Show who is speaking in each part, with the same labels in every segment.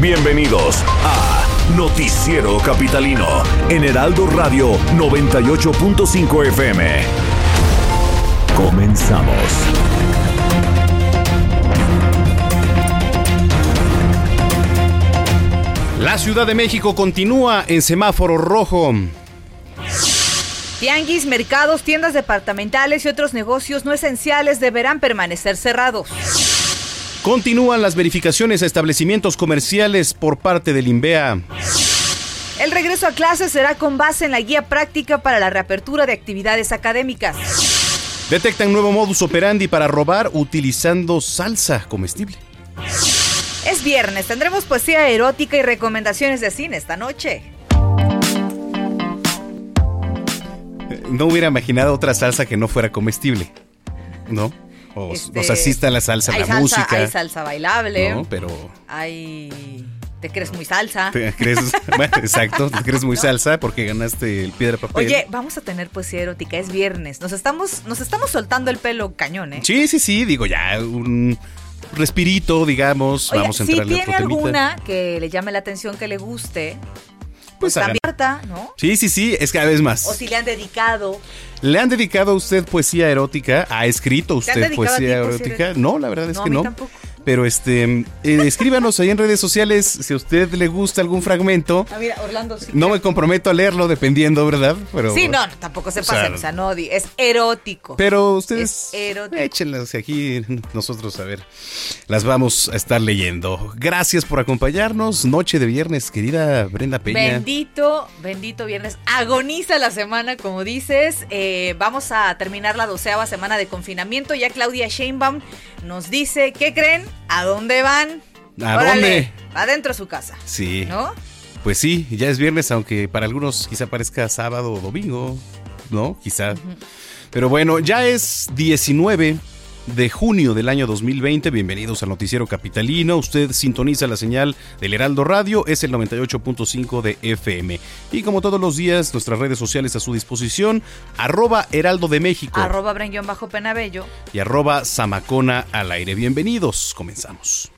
Speaker 1: Bienvenidos a Noticiero Capitalino en Heraldo Radio 98.5 FM. Comenzamos.
Speaker 2: La Ciudad de México continúa en semáforo rojo.
Speaker 3: Tianguis, mercados, tiendas departamentales y otros negocios no esenciales deberán permanecer cerrados.
Speaker 2: Continúan las verificaciones a establecimientos comerciales por parte del INVEA.
Speaker 3: El regreso a clases será con base en la guía práctica para la reapertura de actividades académicas.
Speaker 2: Detectan nuevo modus operandi para robar utilizando salsa comestible.
Speaker 3: Es viernes, tendremos poesía erótica y recomendaciones de cine esta noche.
Speaker 2: No hubiera imaginado otra salsa que no fuera comestible, ¿no? O,
Speaker 3: Este,
Speaker 2: o sea, sí está la salsa,
Speaker 3: hay
Speaker 2: la
Speaker 3: salsa,
Speaker 2: música.
Speaker 3: Hay salsa bailable.
Speaker 2: ¿no? Pero
Speaker 3: Hay. ¿Te crees muy salsa?
Speaker 2: te crees, bueno, exacto, te crees muy salsa porque ganaste el piedra papel.
Speaker 3: Oye, vamos a tener poesía erótica, es viernes. Nos estamos, nos estamos soltando el pelo cañón, ¿eh?
Speaker 2: Sí, sí, sí, digo ya un respirito, digamos,
Speaker 3: Oye,
Speaker 2: vamos a
Speaker 3: si
Speaker 2: entrarle a
Speaker 3: tiene alguna que le llame la atención, que le guste,
Speaker 2: Pues
Speaker 3: pues también, Marta, ¿no?
Speaker 2: Sí, sí, sí, es cada vez más.
Speaker 3: O si le han dedicado.
Speaker 2: ¿Le han dedicado a usted poesía erótica? ¿Ha escrito usted
Speaker 3: ti
Speaker 2: poesía erótica? No, la verdad es
Speaker 3: No, a
Speaker 2: que
Speaker 3: mí
Speaker 2: no.
Speaker 3: tampoco.
Speaker 2: Pero este, eh, escríbanos ahí en redes sociales si a usted le gusta algún fragmento.
Speaker 3: Ah, mira, Orlando sí.
Speaker 2: No me comprometo a leerlo dependiendo, ¿verdad? Pero,
Speaker 3: Sí, no, tampoco se pasen, o sea, no, es erótico.
Speaker 2: Pero ustedes échenlas aquí nosotros a ver. Las vamos a estar leyendo. Gracias por acompañarnos. Noche de viernes, querida Brenda Peña.
Speaker 3: Bendito, bendito viernes. Agoniza la semana, como dices. Eh, vamos a terminar la doceava semana de confinamiento. Ya Claudia Sheinbaum nos dice, ¿qué creen? ¿A dónde van?
Speaker 2: ¿A dónde?
Speaker 3: Adentro de su casa.
Speaker 2: Sí.
Speaker 3: ¿No?
Speaker 2: Pues sí, ya es viernes, aunque para algunos quizá parezca sábado o domingo, ¿no? Quizá. Pero bueno, ya es 19 de junio del año 2020. Bienvenidos al Noticiero Capitalino. Usted sintoniza la señal del Heraldo Radio, es el 98.5 de FM. Y como todos los días, nuestras redes sociales a su disposición, arroba Heraldo de México
Speaker 3: Arroba Brenguión bajo Penabello.
Speaker 2: y arroba Zamacona al aire. Bienvenidos, comenzamos.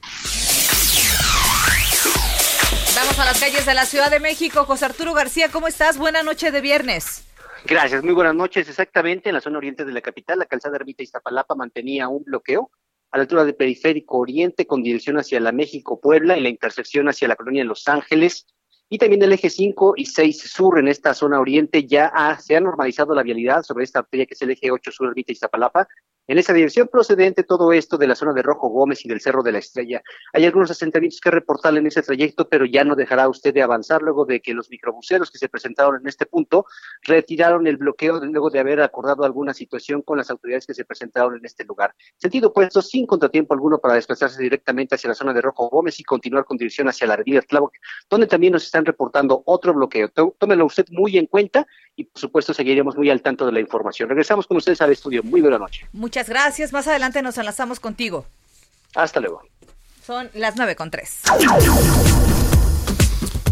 Speaker 3: Vamos a las calles de la Ciudad de México. José Arturo García, ¿cómo estás? Buena noche de viernes.
Speaker 4: Gracias, muy buenas noches. Exactamente, en la zona oriente de la capital, la calzada Ermita Iztapalapa mantenía un bloqueo a la altura del periférico oriente con dirección hacia la México-Puebla y la intersección hacia la colonia Los Ángeles. Y también el eje 5 y 6 sur en esta zona oriente ya se ha normalizado la vialidad sobre esta arteria que es el eje 8 sur Ermita Iztapalapa. En esa dirección procedente todo esto de la zona de Rojo Gómez y del Cerro de la Estrella. Hay algunos asentamientos que reportar en ese trayecto, pero ya no dejará usted de avanzar luego de que los microbuseros que se presentaron en este punto retiraron el bloqueo luego de haber acordado alguna situación con las autoridades que se presentaron en este lugar. Sentido opuesto, sin contratiempo alguno para desplazarse directamente hacia la zona de Rojo Gómez y continuar con dirección hacia la avenida Tláhuac, donde también nos están reportando otro bloqueo. Tó- Tómelo usted muy en cuenta y por supuesto seguiremos muy al tanto de la información. Regresamos con ustedes al estudio. Muy buena noche.
Speaker 3: Muchas gracias. Más adelante nos enlazamos contigo.
Speaker 4: Hasta luego.
Speaker 3: Son las nueve con tres.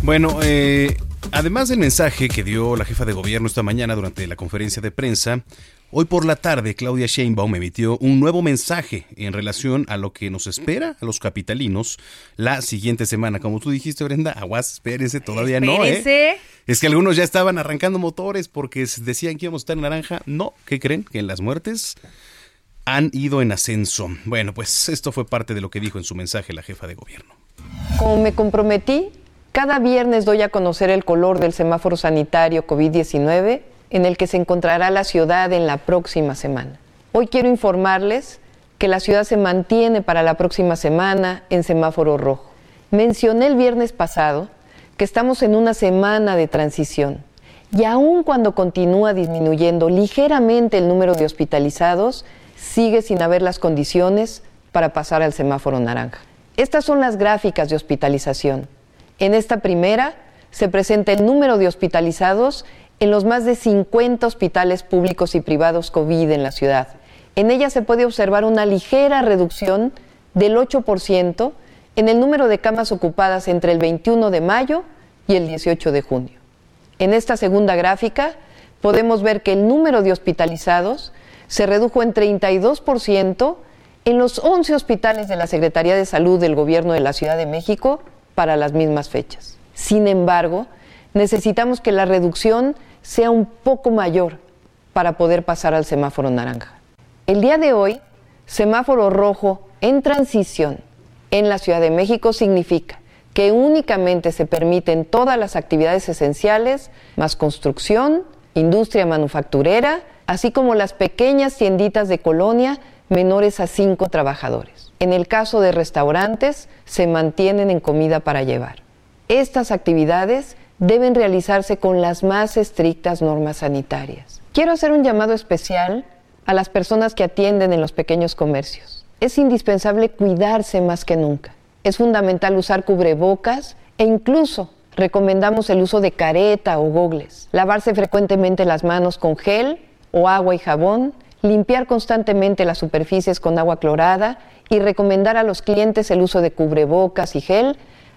Speaker 2: Bueno, eh, además del mensaje que dio la jefa de gobierno esta mañana durante la conferencia de prensa, hoy por la tarde Claudia Sheinbaum emitió un nuevo mensaje en relación a lo que nos espera a los capitalinos la siguiente semana. Como tú dijiste, Brenda, aguas, espérense, todavía no, ¿eh?
Speaker 3: Espérense.
Speaker 2: Es que algunos ya estaban arrancando motores porque decían que íbamos a estar en naranja. No, ¿qué creen? Que las muertes han ido en ascenso. Bueno, pues esto fue parte de lo que dijo en su mensaje la jefa de gobierno.
Speaker 5: Como me comprometí, cada viernes doy a conocer el color del semáforo sanitario COVID-19 en el que se encontrará la ciudad en la próxima semana. Hoy quiero informarles que la ciudad se mantiene para la próxima semana en semáforo rojo. Mencioné el viernes pasado que estamos en una semana de transición y aun cuando continúa disminuyendo ligeramente el número de hospitalizados, sigue sin haber las condiciones para pasar al semáforo naranja. Estas son las gráficas de hospitalización. En esta primera se presenta el número de hospitalizados en los más de 50 hospitales públicos y privados COVID en la ciudad. En ella se puede observar una ligera reducción del 8% en el número de camas ocupadas entre el 21 de mayo y el 18 de junio. En esta segunda gráfica podemos ver que el número de hospitalizados se redujo en 32% en los 11 hospitales de la Secretaría de Salud del Gobierno de la Ciudad de México para las mismas fechas. Sin embargo, necesitamos que la reducción sea un poco mayor para poder pasar al semáforo naranja. El día de hoy, semáforo rojo en transición en la Ciudad de México significa que únicamente se permiten todas las actividades esenciales, más construcción, industria manufacturera, así como las pequeñas tienditas de colonia menores a cinco trabajadores. En el caso de restaurantes, se mantienen en comida para llevar. Estas actividades deben realizarse con las más estrictas normas sanitarias. Quiero hacer un llamado especial a las personas que atienden en los pequeños comercios. Es indispensable cuidarse más que nunca. Es fundamental usar cubrebocas e incluso recomendamos el uso de careta o gogles, lavarse frecuentemente las manos con gel o agua y jabón, limpiar constantemente las superficies con agua clorada y recomendar a los clientes el uso de cubrebocas y gel,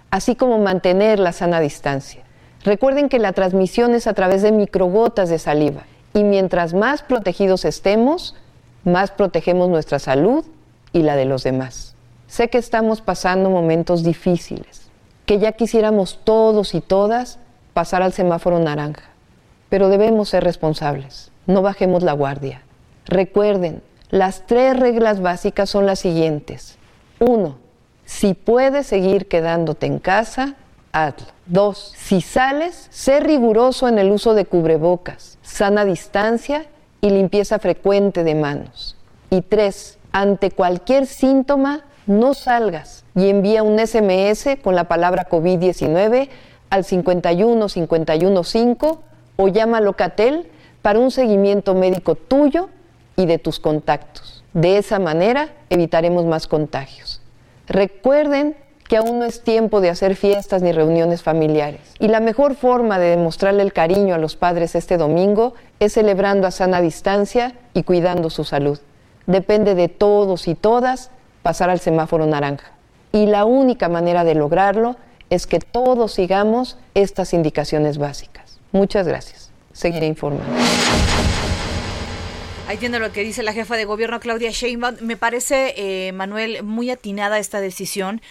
Speaker 5: así como mantener la sana distancia. Recuerden que la transmisión es a través de microgotas de saliva y mientras más protegidos estemos, más protegemos nuestra salud y la de los demás. Sé que estamos pasando momentos difíciles, que ya quisiéramos todos y todas pasar al semáforo naranja, pero debemos ser responsables, no bajemos la guardia. Recuerden, las tres reglas básicas son las siguientes. Uno, si puedes seguir quedándote en casa, hazlo. Dos, si sales, sé riguroso en el uso de cubrebocas, sana distancia y limpieza frecuente de manos. Y tres, ante cualquier síntoma, no salgas y envía un SMS con la palabra COVID-19 al 51 515 o llama a Locatel para un seguimiento médico tuyo y de tus contactos. De esa manera evitaremos más contagios. Recuerden que aún no es tiempo de hacer fiestas ni reuniones familiares. Y la mejor forma de demostrarle el cariño a los padres este domingo es celebrando a sana distancia y cuidando su salud. Depende de todos y todas pasar al semáforo naranja. Y la única manera de lograrlo es que todos sigamos estas indicaciones básicas. Muchas gracias. Seguiré informando.
Speaker 3: Ahí tiene lo que dice la jefa de gobierno Claudia Sheinbaum. Me parece, eh, Manuel, muy atinada esta decisión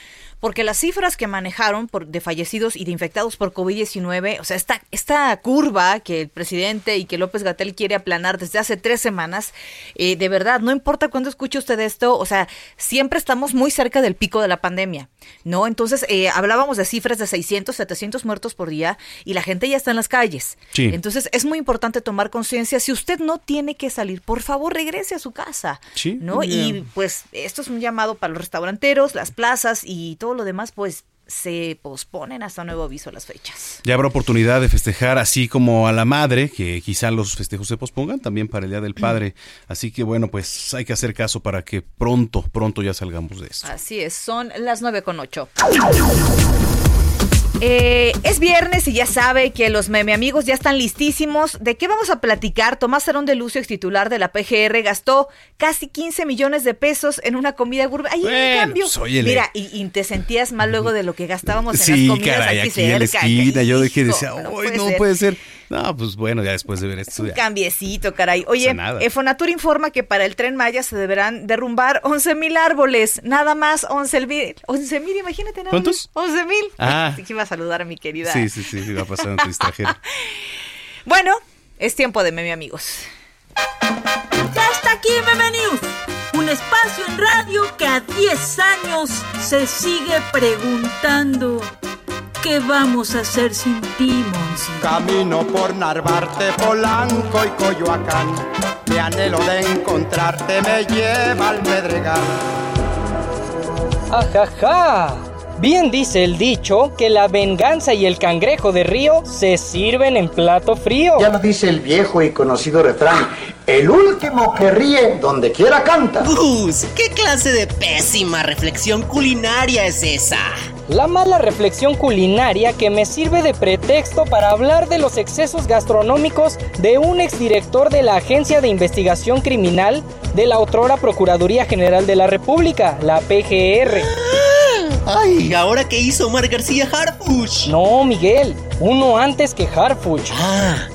Speaker 3: porque las cifras que manejaron por, de fallecidos y de infectados por COVID-19, o sea, esta, esta curva que el presidente y que López Gatel quiere aplanar desde hace tres semanas, eh, de verdad, no importa cuándo escuche usted esto, o sea, siempre estamos muy cerca del pico de la pandemia, ¿no? Entonces, eh, hablábamos de cifras de 600, 700 muertos por día y la gente ya está en las calles.
Speaker 2: Sí.
Speaker 3: Entonces, es muy importante tomar conciencia. Si usted no tiene que salir, por favor, regrese a su casa,
Speaker 2: Sí,
Speaker 3: ¿no? Y pues esto es un llamado para los restauranteros, las plazas y todo lo demás, pues se posponen hasta nuevo aviso las fechas.
Speaker 2: Ya habrá oportunidad de festejar así como a la madre, que quizá los festejos se pospongan también para el Día del Padre. Así que bueno, pues hay que hacer caso para que pronto, pronto ya salgamos de esto.
Speaker 3: Así es, son las nueve con ocho. Eh, es viernes y ya sabe que los meme amigos ya están listísimos. ¿De qué vamos a platicar? Tomás Sarón de Lucio, ex titular de la PGR, gastó casi 15 millones de pesos en una comida gourmet. Ahí en
Speaker 2: Bueno,
Speaker 3: cambio.
Speaker 2: pues, óyele.
Speaker 3: Mira, y, y te sentías mal luego de lo que gastábamos en
Speaker 2: Sí,
Speaker 3: las comidas
Speaker 2: caray,
Speaker 3: aquí,
Speaker 2: aquí en la
Speaker 3: cerca.
Speaker 2: esquina, yo de decía, uy, no
Speaker 3: ser".
Speaker 2: puede ser. No, pues bueno, ya después de ver esto.
Speaker 3: Un
Speaker 2: ya.
Speaker 3: cambiecito, caray. Oye, eh, Fonatur informa que para el Tren Maya se deberán derrumbar 11 mil árboles. Nada más 11 mil. 11 mil, imagínate nada
Speaker 2: ¿Cuántos?
Speaker 3: más. 11 mil.
Speaker 2: Ah.
Speaker 3: Así que iba a saludar a mi querida.
Speaker 2: Sí, sí, sí, iba a pasar en tu extranjero.
Speaker 3: Bueno, es tiempo de meme amigos.
Speaker 6: Ya está aquí Meme News, un espacio en radio que a 10 años se sigue preguntando ¿qué vamos a hacer sin ti, Monsi?
Speaker 7: Camino por Narvarte, Polanco y Coyoacán. Mi anhelo de encontrarte me lleva al Pedregal.
Speaker 8: Ajaja, Bien dice el dicho que la venganza y el cangrejo de río se sirven en plato frío.
Speaker 9: Ya lo dice el viejo y conocido refrán, el último que ríe donde quiera canta.
Speaker 10: Gus, ¿qué clase de pésima reflexión culinaria es esa?
Speaker 8: La mala reflexión culinaria que me sirve de pretexto para hablar de los excesos gastronómicos de un exdirector de la Agencia de Investigación Criminal de la otrora Procuraduría General de la República, la PGR.
Speaker 10: Ay, ¿ahora qué hizo Omar García Harfuch?
Speaker 8: No, Miguel, uno antes que Harfuch.
Speaker 10: Ah.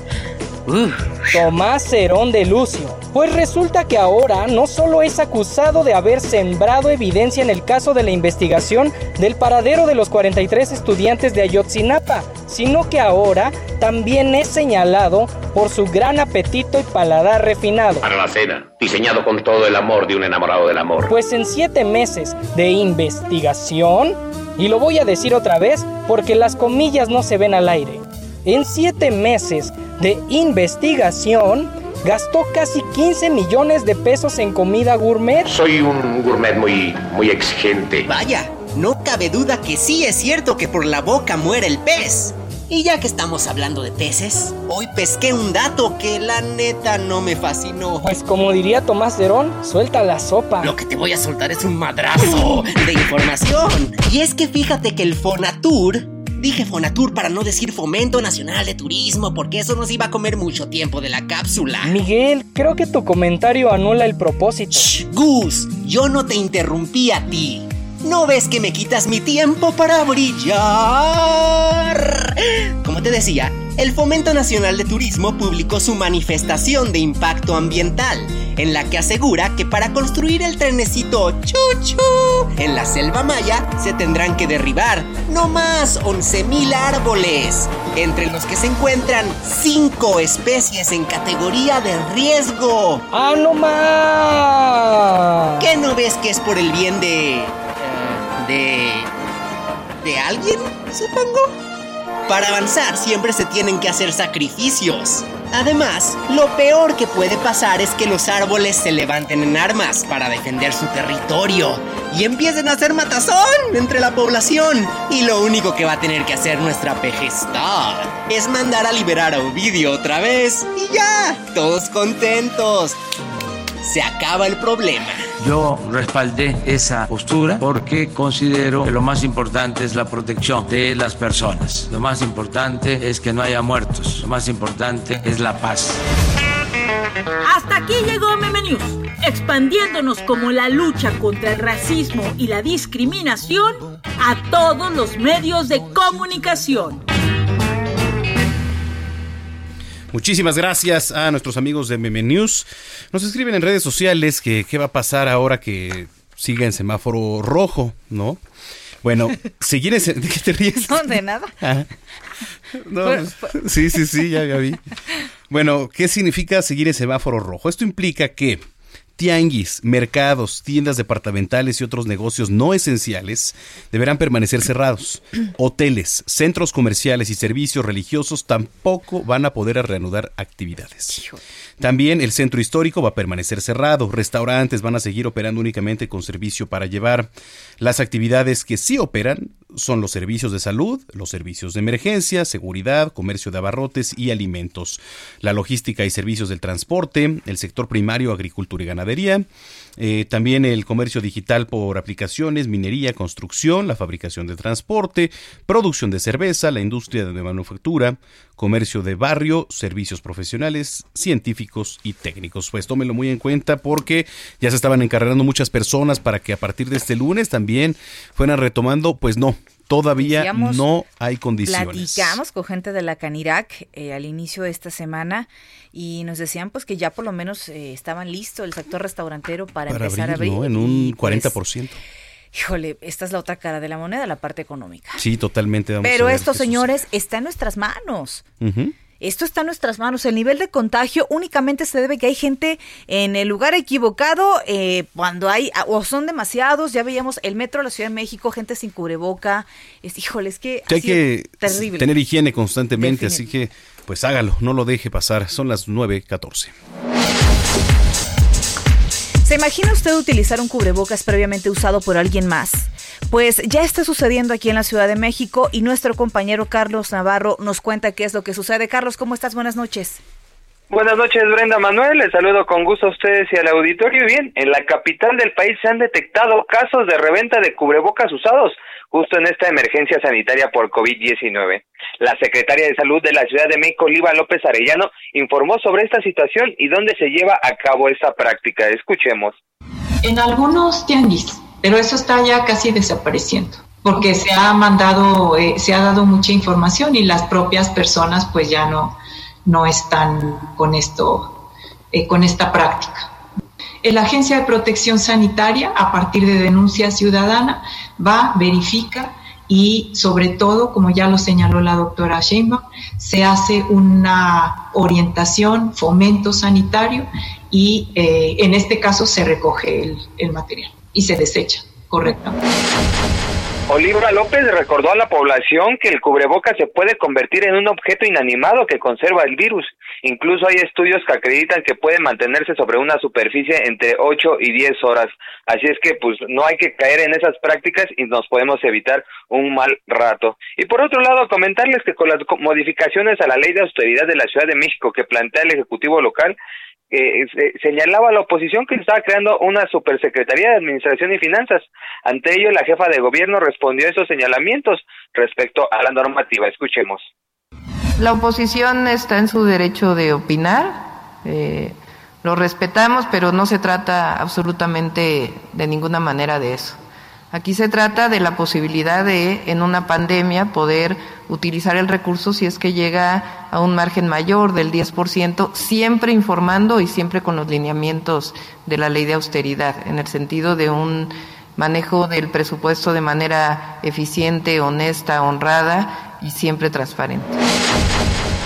Speaker 8: Tomás Cerón de Lucio. Pues resulta que ahora no solo es acusado de haber sembrado evidencia en el caso de la investigación del paradero de los 43 estudiantes de Ayotzinapa, sino que ahora también es señalado por su gran apetito y paladar refinado.
Speaker 11: Para la cena, diseñado con todo el amor de un enamorado del amor.
Speaker 8: Pues en siete meses de investigación, y lo voy a decir otra vez porque las comillas no se ven al aire, en siete meses de investigación, gastó casi 15 millones de pesos en comida gourmet.
Speaker 11: Soy un gourmet muy, muy exigente.
Speaker 10: Vaya, no cabe duda que sí es cierto que por la boca muere el pez. Y ya que estamos hablando de peces, hoy pesqué un dato que la neta no me fascinó.
Speaker 8: Pues como diría Tomás Derón, suelta la sopa.
Speaker 10: Lo que te voy a soltar es un madrazo de información. Y es que fíjate que el Fonatur Dije Fonatur para no decir Fomento Nacional de Turismo, porque eso nos iba a comer mucho tiempo de la cápsula.
Speaker 8: Miguel, creo que tu comentario anula el propósito.
Speaker 10: Shh, Gus, yo no te interrumpí a ti. ¿No ves que me quitas mi tiempo para brillar? Como te decía, el Fomento Nacional de Turismo publicó su manifestación de impacto ambiental, en la que asegura que para construir el trenecito Chuchu en la selva maya se tendrán que derribar no más 11.000 árboles, entre los que se encuentran 5 especies en categoría de riesgo.
Speaker 8: ¡Ah, no más!
Speaker 10: ¿Qué no ves que es por el bien de... de... de alguien, supongo? Para avanzar siempre se tienen que hacer sacrificios. Además, lo peor que puede pasar es que los árboles se levanten en armas para defender su territorio y empiecen a hacer matazón entre la población. Y lo único que va a tener que hacer nuestra pejestad es mandar a liberar a Ovidio otra vez y ya, todos contentos. Se acaba el problema.
Speaker 12: Yo respaldé esa postura porque considero que lo más importante es la protección de las personas. Lo más importante es que no haya muertos. Lo más importante es la paz.
Speaker 6: Hasta aquí llegó Meme News, expandiéndonos como la lucha contra el racismo y la discriminación a todos los medios de comunicación.
Speaker 2: Muchísimas gracias a nuestros amigos de Meme News. Nos escriben en redes sociales que qué va a pasar ahora que siga en semáforo rojo, ¿no? Bueno, seguir en... ¿De qué te ríes?
Speaker 3: No, de nada.
Speaker 2: Ah. No,
Speaker 3: Pues,
Speaker 2: pues, sí, sí, sí, ya, ya vi. Bueno, ¿qué significa seguir en semáforo rojo? Esto implica que tianguis, mercados, tiendas departamentales y otros negocios no esenciales deberán permanecer cerrados. Hoteles, centros comerciales y servicios religiosos tampoco van a poder reanudar actividades. También el centro histórico va a permanecer cerrado. Restaurantes van a seguir operando únicamente con servicio para llevar. Las actividades que sí operan son los servicios de salud, los servicios de emergencia, seguridad, comercio de abarrotes y alimentos, la logística y servicios del transporte, el sector primario, agricultura y ganadería, eh, también el comercio digital por aplicaciones, minería, construcción, la fabricación de transporte, producción de cerveza, la industria de manufactura, comercio de barrio, servicios profesionales, científicos y técnicos. Pues tómenlo muy en cuenta porque ya se estaban encargando muchas personas para que a partir de este lunes también fueran retomando, pues no, todavía
Speaker 3: Decíamos,
Speaker 2: no hay condiciones.
Speaker 3: Platicamos con gente de la Canirac eh, al inicio de esta semana y nos decían pues que ya por lo menos eh, estaban listos el sector restaurantero para,
Speaker 2: para
Speaker 3: empezar
Speaker 2: abrir,
Speaker 3: a abrir.
Speaker 2: ¿no? En un
Speaker 3: pues,
Speaker 2: 40%.
Speaker 3: híjole, esta es la otra cara de la moneda, la parte económica.
Speaker 2: Sí, totalmente. vamos
Speaker 3: Pero
Speaker 2: a ver
Speaker 3: esto, señores, está en nuestras manos.
Speaker 2: sucede. Ujú.
Speaker 3: Esto está en nuestras manos. El nivel de contagio únicamente se debe que hay gente en el lugar equivocado eh, cuando hay, o son demasiados. Ya veíamos el metro de la Ciudad de México, gente sin cubreboca. Es, híjole, es que.
Speaker 2: Que
Speaker 3: ha
Speaker 2: hay que
Speaker 3: Terrible.
Speaker 2: tener higiene constantemente, así que pues hágalo, no lo deje pasar. Son las 9.14.
Speaker 3: ¿Se imagina usted utilizar un cubrebocas previamente usado por alguien más? Pues ya está sucediendo aquí en la Ciudad de México y nuestro compañero Carlos Navarro nos cuenta qué es lo que sucede. Carlos, ¿cómo estás? Buenas noches.
Speaker 13: Buenas noches, Brenda Manuel. Les saludo con gusto a ustedes y al auditorio. Bien, en la capital del país se han detectado casos de reventa de cubrebocas usados justo en esta emergencia sanitaria por COVID-19. La secretaria de Salud de la Ciudad de México, Oliva López Arellano, informó sobre esta situación y dónde se lleva a cabo esta práctica. Escuchemos.
Speaker 14: En algunos tianguis, pero eso está ya casi desapareciendo porque se ha mandado, eh, se ha dado mucha información y las propias personas pues ya no, no están con esto, eh, con esta práctica. La Agencia de Protección Sanitaria, a partir de denuncia ciudadana, va, verifica y sobre todo, como ya lo señaló la doctora Sheinbaum, se hace una orientación, fomento sanitario y eh, en este caso se recoge el, el material y se desecha correctamente.
Speaker 13: Oliva López recordó a la población que el cubreboca se puede convertir en un objeto inanimado que conserva el virus. Incluso hay estudios que acreditan que puede mantenerse sobre una superficie entre 8 y 10 horas. Así es que pues no hay que caer en esas prácticas y nos podemos evitar un mal rato. Y por otro lado, comentarles que con las modificaciones a la ley de austeridad de la Ciudad de México que plantea el Ejecutivo local, eh, señalaba a la oposición que estaba creando una supersecretaría de Administración y Finanzas. Ante ello, la jefa de gobierno respondió a esos señalamientos respecto a la normativa. Escuchemos.
Speaker 5: La oposición está en su derecho de opinar. Eh, lo respetamos, pero no se trata absolutamente de ninguna manera de eso. Aquí se trata de la posibilidad de, en una pandemia, poder utilizar el recurso si es que llega a un margen mayor del 10%, siempre informando y siempre con los lineamientos de la ley de austeridad, en el sentido de un manejo del presupuesto de manera eficiente, honesta, honrada y siempre transparente.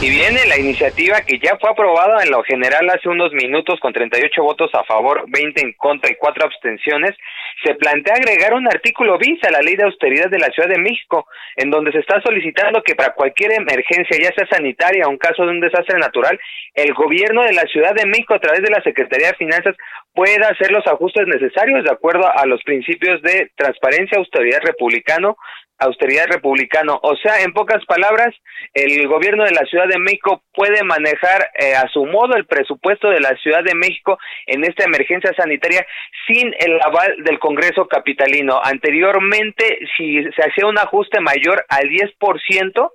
Speaker 13: Y viene la iniciativa que ya fue aprobada en lo general hace unos minutos con 38 votos a favor, 20 en contra y 4 abstenciones. Se plantea agregar un artículo bis a la ley de austeridad de la Ciudad de México, en donde se está solicitando que para cualquier emergencia, ya sea sanitaria o un caso de un desastre natural, el gobierno de la Ciudad de México a través de la Secretaría de Finanzas pueda hacer los ajustes necesarios de acuerdo a los principios de transparencia, austeridad republicano, austeridad republicano. O sea, en pocas palabras, el gobierno de la Ciudad de México puede manejar eh, a su modo el presupuesto de la Ciudad de México en esta emergencia sanitaria sin el aval del Congreso capitalino. Anteriormente, si se hacía un ajuste mayor al 10%,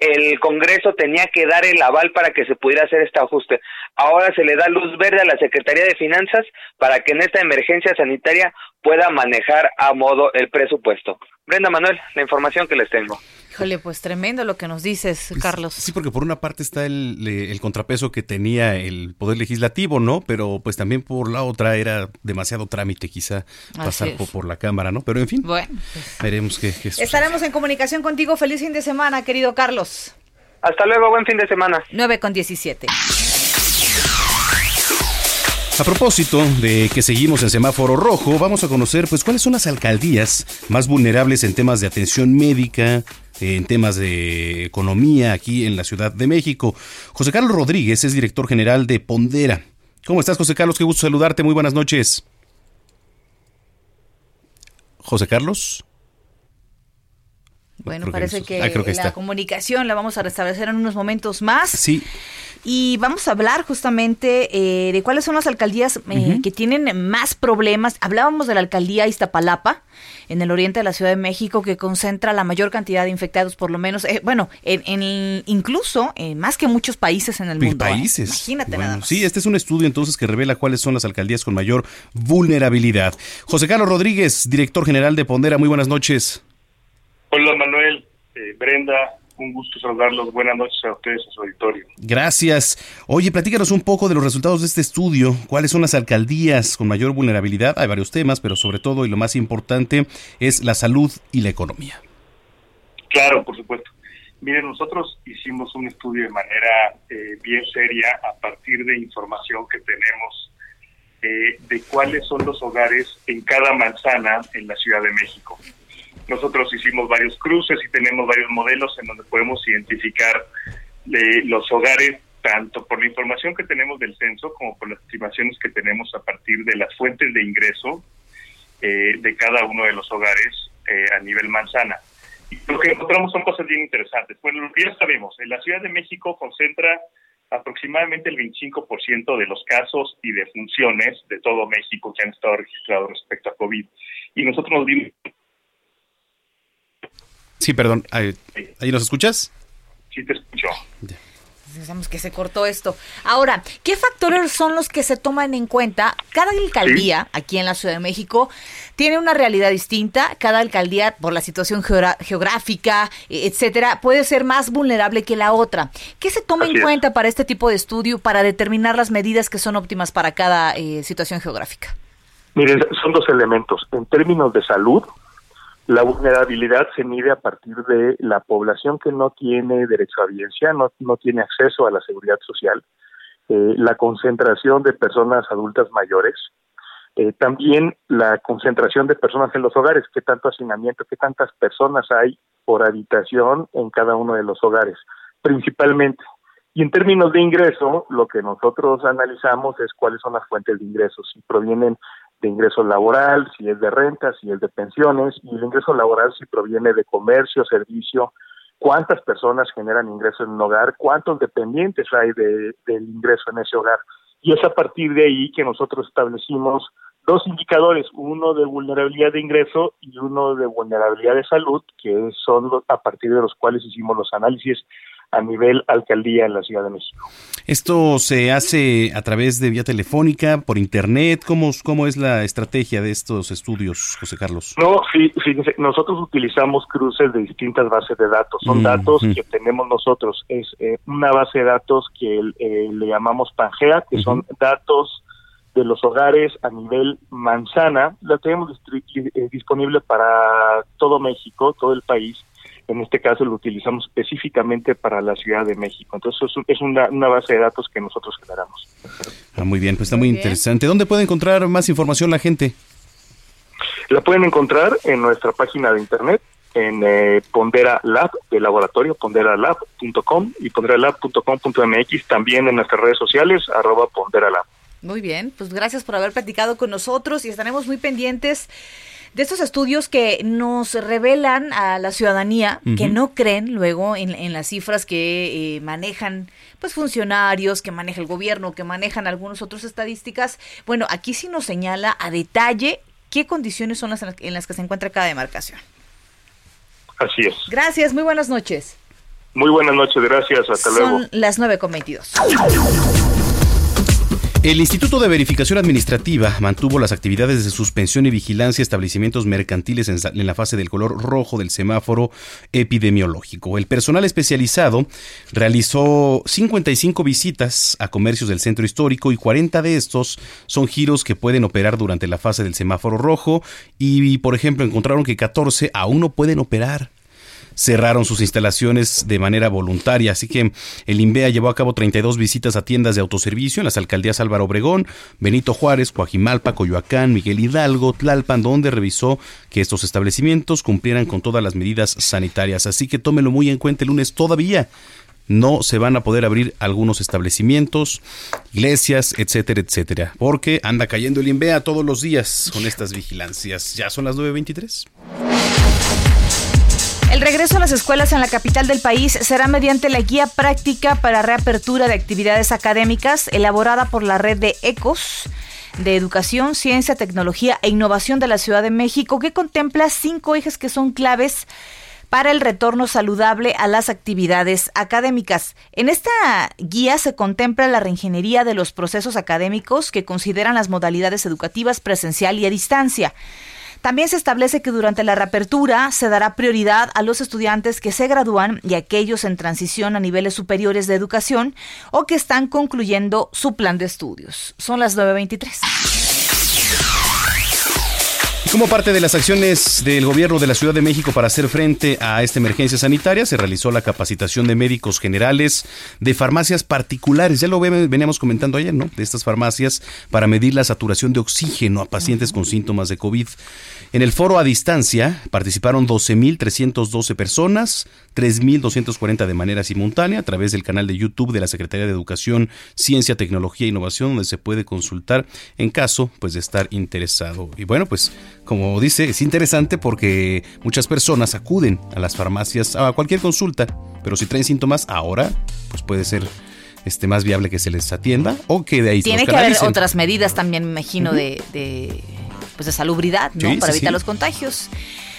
Speaker 13: el Congreso tenía que dar el aval para que se pudiera hacer este ajuste. Ahora se le da luz verde a la Secretaría de Finanzas para que en esta emergencia sanitaria pueda manejar a modo el presupuesto. Brenda Manuel, la información que les tengo.
Speaker 3: Híjole, pues tremendo lo que nos dices,
Speaker 2: Pues,
Speaker 3: Carlos.
Speaker 2: Sí, porque por una parte está el, contrapeso que tenía el Poder Legislativo, ¿no? Pero pues también por la otra era demasiado trámite quizá pasar por, por la Cámara, ¿no? Pero en fin,
Speaker 3: Bueno, pues,
Speaker 2: veremos qué, qué
Speaker 3: estaremos en comunicación contigo. Feliz fin de semana, querido Carlos.
Speaker 13: Hasta luego, buen fin de semana.
Speaker 3: 9 con 17.
Speaker 2: A propósito de que seguimos en semáforo rojo, vamos a conocer pues cuáles son las alcaldías más vulnerables en temas de atención médica, en temas de economía aquí en la Ciudad de México. José Carlos Rodríguez es director general de Pondera. ¿Cómo estás, José Carlos? Qué gusto saludarte. Muy buenas noches. José Carlos.
Speaker 3: Bueno,
Speaker 2: Creo
Speaker 3: parece que,
Speaker 2: ah, creo que
Speaker 3: la
Speaker 2: está.
Speaker 3: comunicación la vamos a restablecer en unos momentos más.
Speaker 2: Sí.
Speaker 3: Y vamos a hablar justamente eh, de cuáles son las alcaldías eh, que tienen más problemas. Hablábamos de la alcaldía Iztapalapa, en el oriente de la Ciudad de México, que concentra la mayor cantidad de infectados, por lo menos, eh, bueno, en, en- incluso eh, más que muchos países en el mundo. ¿eh?
Speaker 2: países.
Speaker 3: Imagínate
Speaker 2: Bueno,
Speaker 3: nada más.
Speaker 2: Sí, este es un estudio entonces que revela cuáles son las alcaldías con mayor vulnerabilidad. José Carlos Rodríguez, director general de Pondera, muy buenas noches.
Speaker 15: Hola Manuel, eh, Brenda, un gusto saludarlos. Buenas noches a ustedes, a su auditorio.
Speaker 2: Gracias. Oye, platícanos un poco de los resultados de este estudio. ¿Cuáles son las alcaldías con mayor vulnerabilidad? Hay varios temas, pero sobre todo y lo más importante es la salud y la economía.
Speaker 15: Claro, por supuesto. Miren, nosotros hicimos un estudio de manera eh, bien seria a partir de información que tenemos eh, de cuáles son los hogares en cada manzana en la Ciudad de México. Nosotros hicimos varios cruces y tenemos varios modelos en donde podemos identificar eh, los hogares tanto por la información que tenemos del censo como por las estimaciones que tenemos a partir de las fuentes de ingreso eh, de cada uno de los hogares eh, a nivel manzana. Y lo que encontramos son cosas bien interesantes. Bueno, ya sabemos, en la Ciudad de México concentra aproximadamente el 25% de los casos y de funciones de todo México que han estado registrados respecto a COVID. Y nosotros nos dimos...
Speaker 2: Sí, perdón, ¿ahí, ¿ahí nos escuchas?
Speaker 15: Sí, te escucho.
Speaker 3: Pensamos que se cortó esto. Ahora, ¿qué factores son los que se toman en cuenta? Cada alcaldía aquí en la Ciudad de México tiene una realidad distinta. Cada alcaldía, por la situación geográfica, e, etcétera, puede ser más vulnerable que la otra. ¿Qué se toma en cuenta para este tipo de estudio para determinar las medidas que son óptimas para cada eh, situación geográfica?
Speaker 15: Miren, son dos elementos. En términos de salud, la vulnerabilidad se mide a partir de la población que no tiene derecho a vivencia, no, no tiene acceso a la seguridad social, eh, la concentración de personas adultas mayores, eh, también la concentración de personas en los hogares, qué tanto hacinamiento, qué tantas personas hay por habitación en cada uno de los hogares, principalmente. Y en términos de ingreso, lo que nosotros analizamos es cuáles son las fuentes de ingresos, si provienen de ingreso laboral, si es de renta, si es de pensiones, y el ingreso laboral si proviene de comercio, servicio, cuántas personas generan ingreso en un hogar, cuántos dependientes hay de, del ingreso en ese hogar. Y es a partir de ahí que nosotros establecimos dos indicadores, uno de vulnerabilidad de ingreso y uno de vulnerabilidad de salud, que son a partir de los cuales hicimos los análisis a nivel alcaldía en la Ciudad de México.
Speaker 2: ¿Esto se hace a través de vía telefónica, por internet? ¿Cómo, cómo es la estrategia de estos estudios, José Carlos?
Speaker 15: No, fíjense, nosotros utilizamos cruces de distintas bases de datos. Son mm, datos que tenemos nosotros. Es eh, una base de datos que eh, le llamamos Pangea, que son datos de los hogares a nivel manzana. La tenemos eh, disponible para todo México, todo el país en este caso lo utilizamos específicamente para la Ciudad de México. Entonces es una, base de datos que nosotros generamos.
Speaker 2: Ah, muy bien, pues está muy, interesante. ¿Dónde puede encontrar más información la gente?
Speaker 15: La pueden encontrar en nuestra página de internet, en eh, Pondera Lab, de laboratorio, ponderalab.com y ponderalab.com.mx, también en nuestras redes sociales, arroba ponderalab.
Speaker 3: Muy bien, pues gracias por haber platicado con nosotros y estaremos muy pendientes de estos estudios que nos revelan a la ciudadanía que no creen luego en, las cifras que eh, manejan pues funcionarios, que maneja el gobierno, que manejan algunas otras estadísticas. Bueno, aquí sí nos señala a detalle qué condiciones son las en las que se encuentra cada demarcación.
Speaker 15: Así es.
Speaker 3: Gracias, muy buenas noches.
Speaker 15: Muy buenas noches, gracias, hasta luego.
Speaker 3: Son las 9.22.
Speaker 2: El Instituto de Verificación Administrativa mantuvo las actividades de suspensión y vigilancia establecimientos mercantiles en, la fase del color rojo del semáforo epidemiológico. El personal especializado realizó 55 visitas a comercios del centro histórico y 40 de estos son giros que pueden operar durante la fase del semáforo rojo y, por ejemplo, encontraron que 14 aún no pueden operar cerraron sus instalaciones de manera voluntaria. Así que el INVEA llevó a cabo 32 visitas a tiendas de autoservicio en las alcaldías Álvaro Obregón, Benito Juárez, Coajimalpa, Coyoacán, Miguel Hidalgo, Tlalpan, donde revisó que estos establecimientos cumplieran con todas las medidas sanitarias. Así que tómelo muy en cuenta el lunes todavía no se van a poder abrir algunos establecimientos, iglesias, etcétera, etcétera, porque anda cayendo el INVEA todos los días con estas vigilancias. Ya son las 9.23.
Speaker 3: El regreso a las escuelas en la capital del país será mediante la guía práctica para reapertura de actividades académicas elaborada por la red de ECOS de Educación, Ciencia, Tecnología e Innovación de la Ciudad de México, que contempla cinco ejes que son claves para el retorno saludable a las actividades académicas. En esta guía se contempla la reingeniería de los procesos académicos que consideran las modalidades educativas presencial y a distancia. También se establece que durante la reapertura se dará prioridad a los estudiantes que se gradúan y aquellos en transición a niveles superiores de educación o que están concluyendo su plan de estudios. Son las 9.23.
Speaker 2: Como parte de las acciones del gobierno de la Ciudad de México para hacer frente a esta emergencia sanitaria, se realizó la capacitación de médicos generales de farmacias particulares. Ya lo veníamos comentando ayer, ¿no? De estas farmacias para medir la saturación de oxígeno a pacientes con síntomas de COVID. En el foro a distancia participaron 12.312 personas, 3.240 de manera simultánea a través del canal de YouTube de la Secretaría de Educación, Ciencia, Tecnología e Innovación, donde se puede consultar en caso pues, de estar interesado. Y bueno, pues como dice, es interesante porque muchas personas acuden a las farmacias a cualquier consulta, pero si traen síntomas ahora, pues puede ser este, más viable que se les atienda o que de ahí
Speaker 3: Tiene que haber otras medidas también, me imagino, de, de, pues de salubridad, ¿no?
Speaker 2: Sí,
Speaker 3: Para
Speaker 2: sí,
Speaker 3: evitar
Speaker 2: sí.
Speaker 3: los contagios.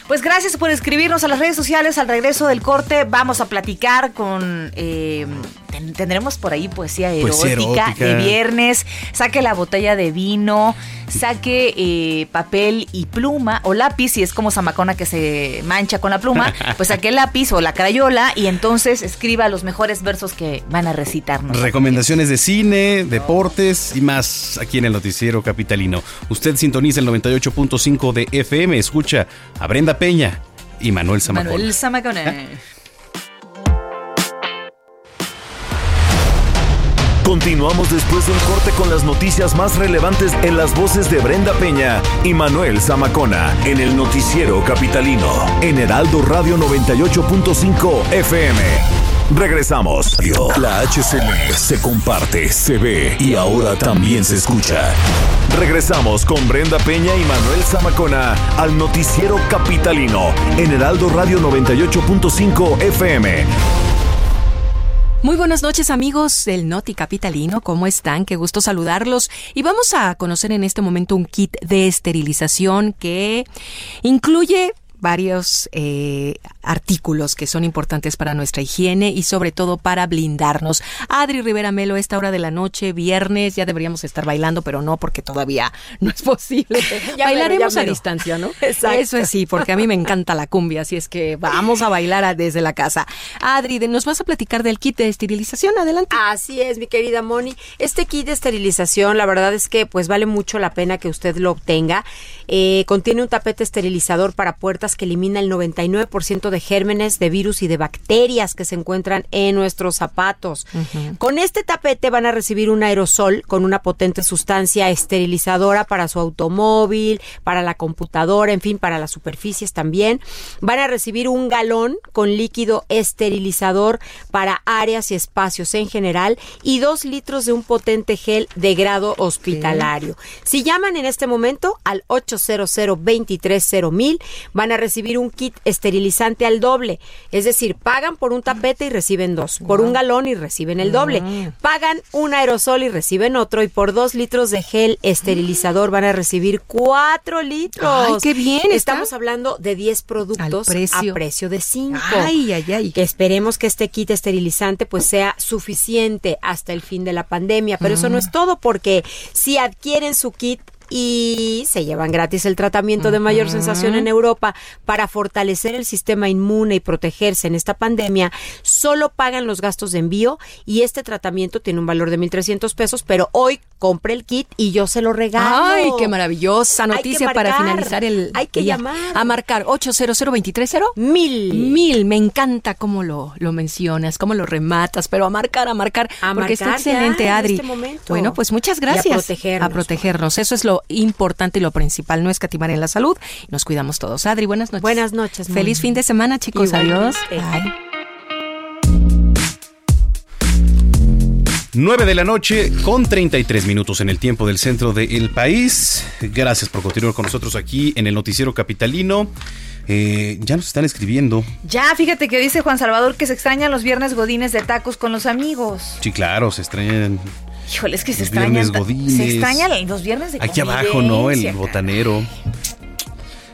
Speaker 3: Pues gracias por escribirnos a las redes sociales. Al regreso del corte vamos a platicar con... eh, ten- tendremos por ahí poesía erótica,
Speaker 2: erótica.
Speaker 3: de viernes. Saque la botella de vino, saque eh, papel y pluma o lápiz, si es como Zamacona que se mancha con la pluma, pues saque el lápiz o la crayola y entonces escriba los mejores versos que van a recitarnos.
Speaker 2: Recomendaciones de cine, deportes y más aquí en el noticiero capitalino. Usted sintoniza el 98.5 de FM, escucha a Brenda Peña y Manuel Zamacona.
Speaker 3: Manuel Zamacona.
Speaker 1: Continuamos después de un corte con las noticias más relevantes en las voces de Brenda Peña y Manuel Zamacona en el noticiero capitalino en Heraldo Radio 98.5 FM. Regresamos. La HCL se comparte, se ve y ahora también se escucha. Regresamos con Brenda Peña y Manuel Zamacona al noticiero capitalino en Heraldo Radio 98.5 FM.
Speaker 16: Muy buenas noches amigos del Noti Capitalino, ¿cómo están? Qué gusto saludarlos. Y vamos a conocer en este momento un kit de esterilización que incluye varios eh, artículos que son importantes para nuestra higiene y sobre todo para blindarnos. Adri Rivera Melo, esta hora de la noche, viernes, ya deberíamos estar bailando, pero no porque todavía no es posible.
Speaker 17: Ya
Speaker 16: Bailaremos
Speaker 17: mero, ya
Speaker 16: a distancia, ¿no?
Speaker 17: Exacto.
Speaker 16: Eso es sí, porque a mí me encanta la cumbia, así es que vamos a bailar a- desde la casa. Adri, de- nos vas a platicar del kit de esterilización, adelante.
Speaker 17: Así es, mi querida Moni. Este kit de esterilización, la verdad es que pues vale mucho la pena que usted lo obtenga. Eh, contiene un tapete esterilizador para puertas que elimina el 99% de gérmenes, de virus y de bacterias que se encuentran en nuestros zapatos. Con este tapete van a recibir un aerosol con una potente sustancia esterilizadora para su automóvil, para la computadora, en fin, para las superficies también. Van a recibir un galón con líquido esterilizador para áreas y espacios en general y dos litros de un potente gel de grado hospitalario. Si llaman en este momento al 800 230 van a recibir un kit esterilizante al doble. Es decir, pagan por un tapete y reciben dos, por un galón y reciben el doble. Pagan un aerosol y reciben otro y por dos litros de gel esterilizador van a recibir cuatro litros.
Speaker 16: Ay, qué bien, está.
Speaker 17: Estamos hablando de 10 productos
Speaker 16: precio.
Speaker 17: a precio de 5.
Speaker 16: Ay, ay, ay.
Speaker 17: Que esperemos que este kit esterilizante pues sea suficiente hasta el fin de la pandemia, pero eso no es todo porque si adquieren su kit y se llevan gratis el tratamiento de mayor sensación en Europa para fortalecer el sistema inmune y protegerse en esta pandemia, solo pagan los gastos de envío y este tratamiento tiene un valor de 1.300 pesos, pero hoy compre el kit y yo se lo regalo.
Speaker 16: Ay, qué maravillosa noticia para finalizar el
Speaker 17: Hay que
Speaker 16: día.
Speaker 17: llamar.
Speaker 16: A marcar 800 230
Speaker 17: Mil.
Speaker 16: Mil. Me encanta cómo lo, lo mencionas, cómo lo rematas, pero a marcar, a marcar.
Speaker 17: A
Speaker 16: porque está
Speaker 17: marcar ya,
Speaker 16: excelente,
Speaker 17: en
Speaker 16: Adri.
Speaker 17: este momento.
Speaker 16: Bueno, pues muchas
Speaker 17: Y a
Speaker 16: gracias.
Speaker 17: protegernos,
Speaker 16: A protegernos. Eso es lo importante y lo principal, no escatimar en la salud. Nos cuidamos todos. Adri, buenas noches.
Speaker 17: Buenas noches.
Speaker 16: Feliz fin de semana, chicos. Adiós. Bye.
Speaker 2: 9 de la noche con 33 minutos en el tiempo del centro del país. Gracias por continuar con nosotros aquí en el noticiero capitalino. Eh, ya nos están escribiendo.
Speaker 3: Ya, fíjate que dice Juan Salvador que se extrañan los viernes godines de tacos con los amigos.
Speaker 2: Sí, claro, se extrañan
Speaker 3: Híjole, es que se
Speaker 2: Los
Speaker 3: extrañan.
Speaker 2: viernes
Speaker 3: ta-
Speaker 2: godines.
Speaker 3: Se extrañan los viernes de
Speaker 2: aquí abajo, ¿no? El botanero.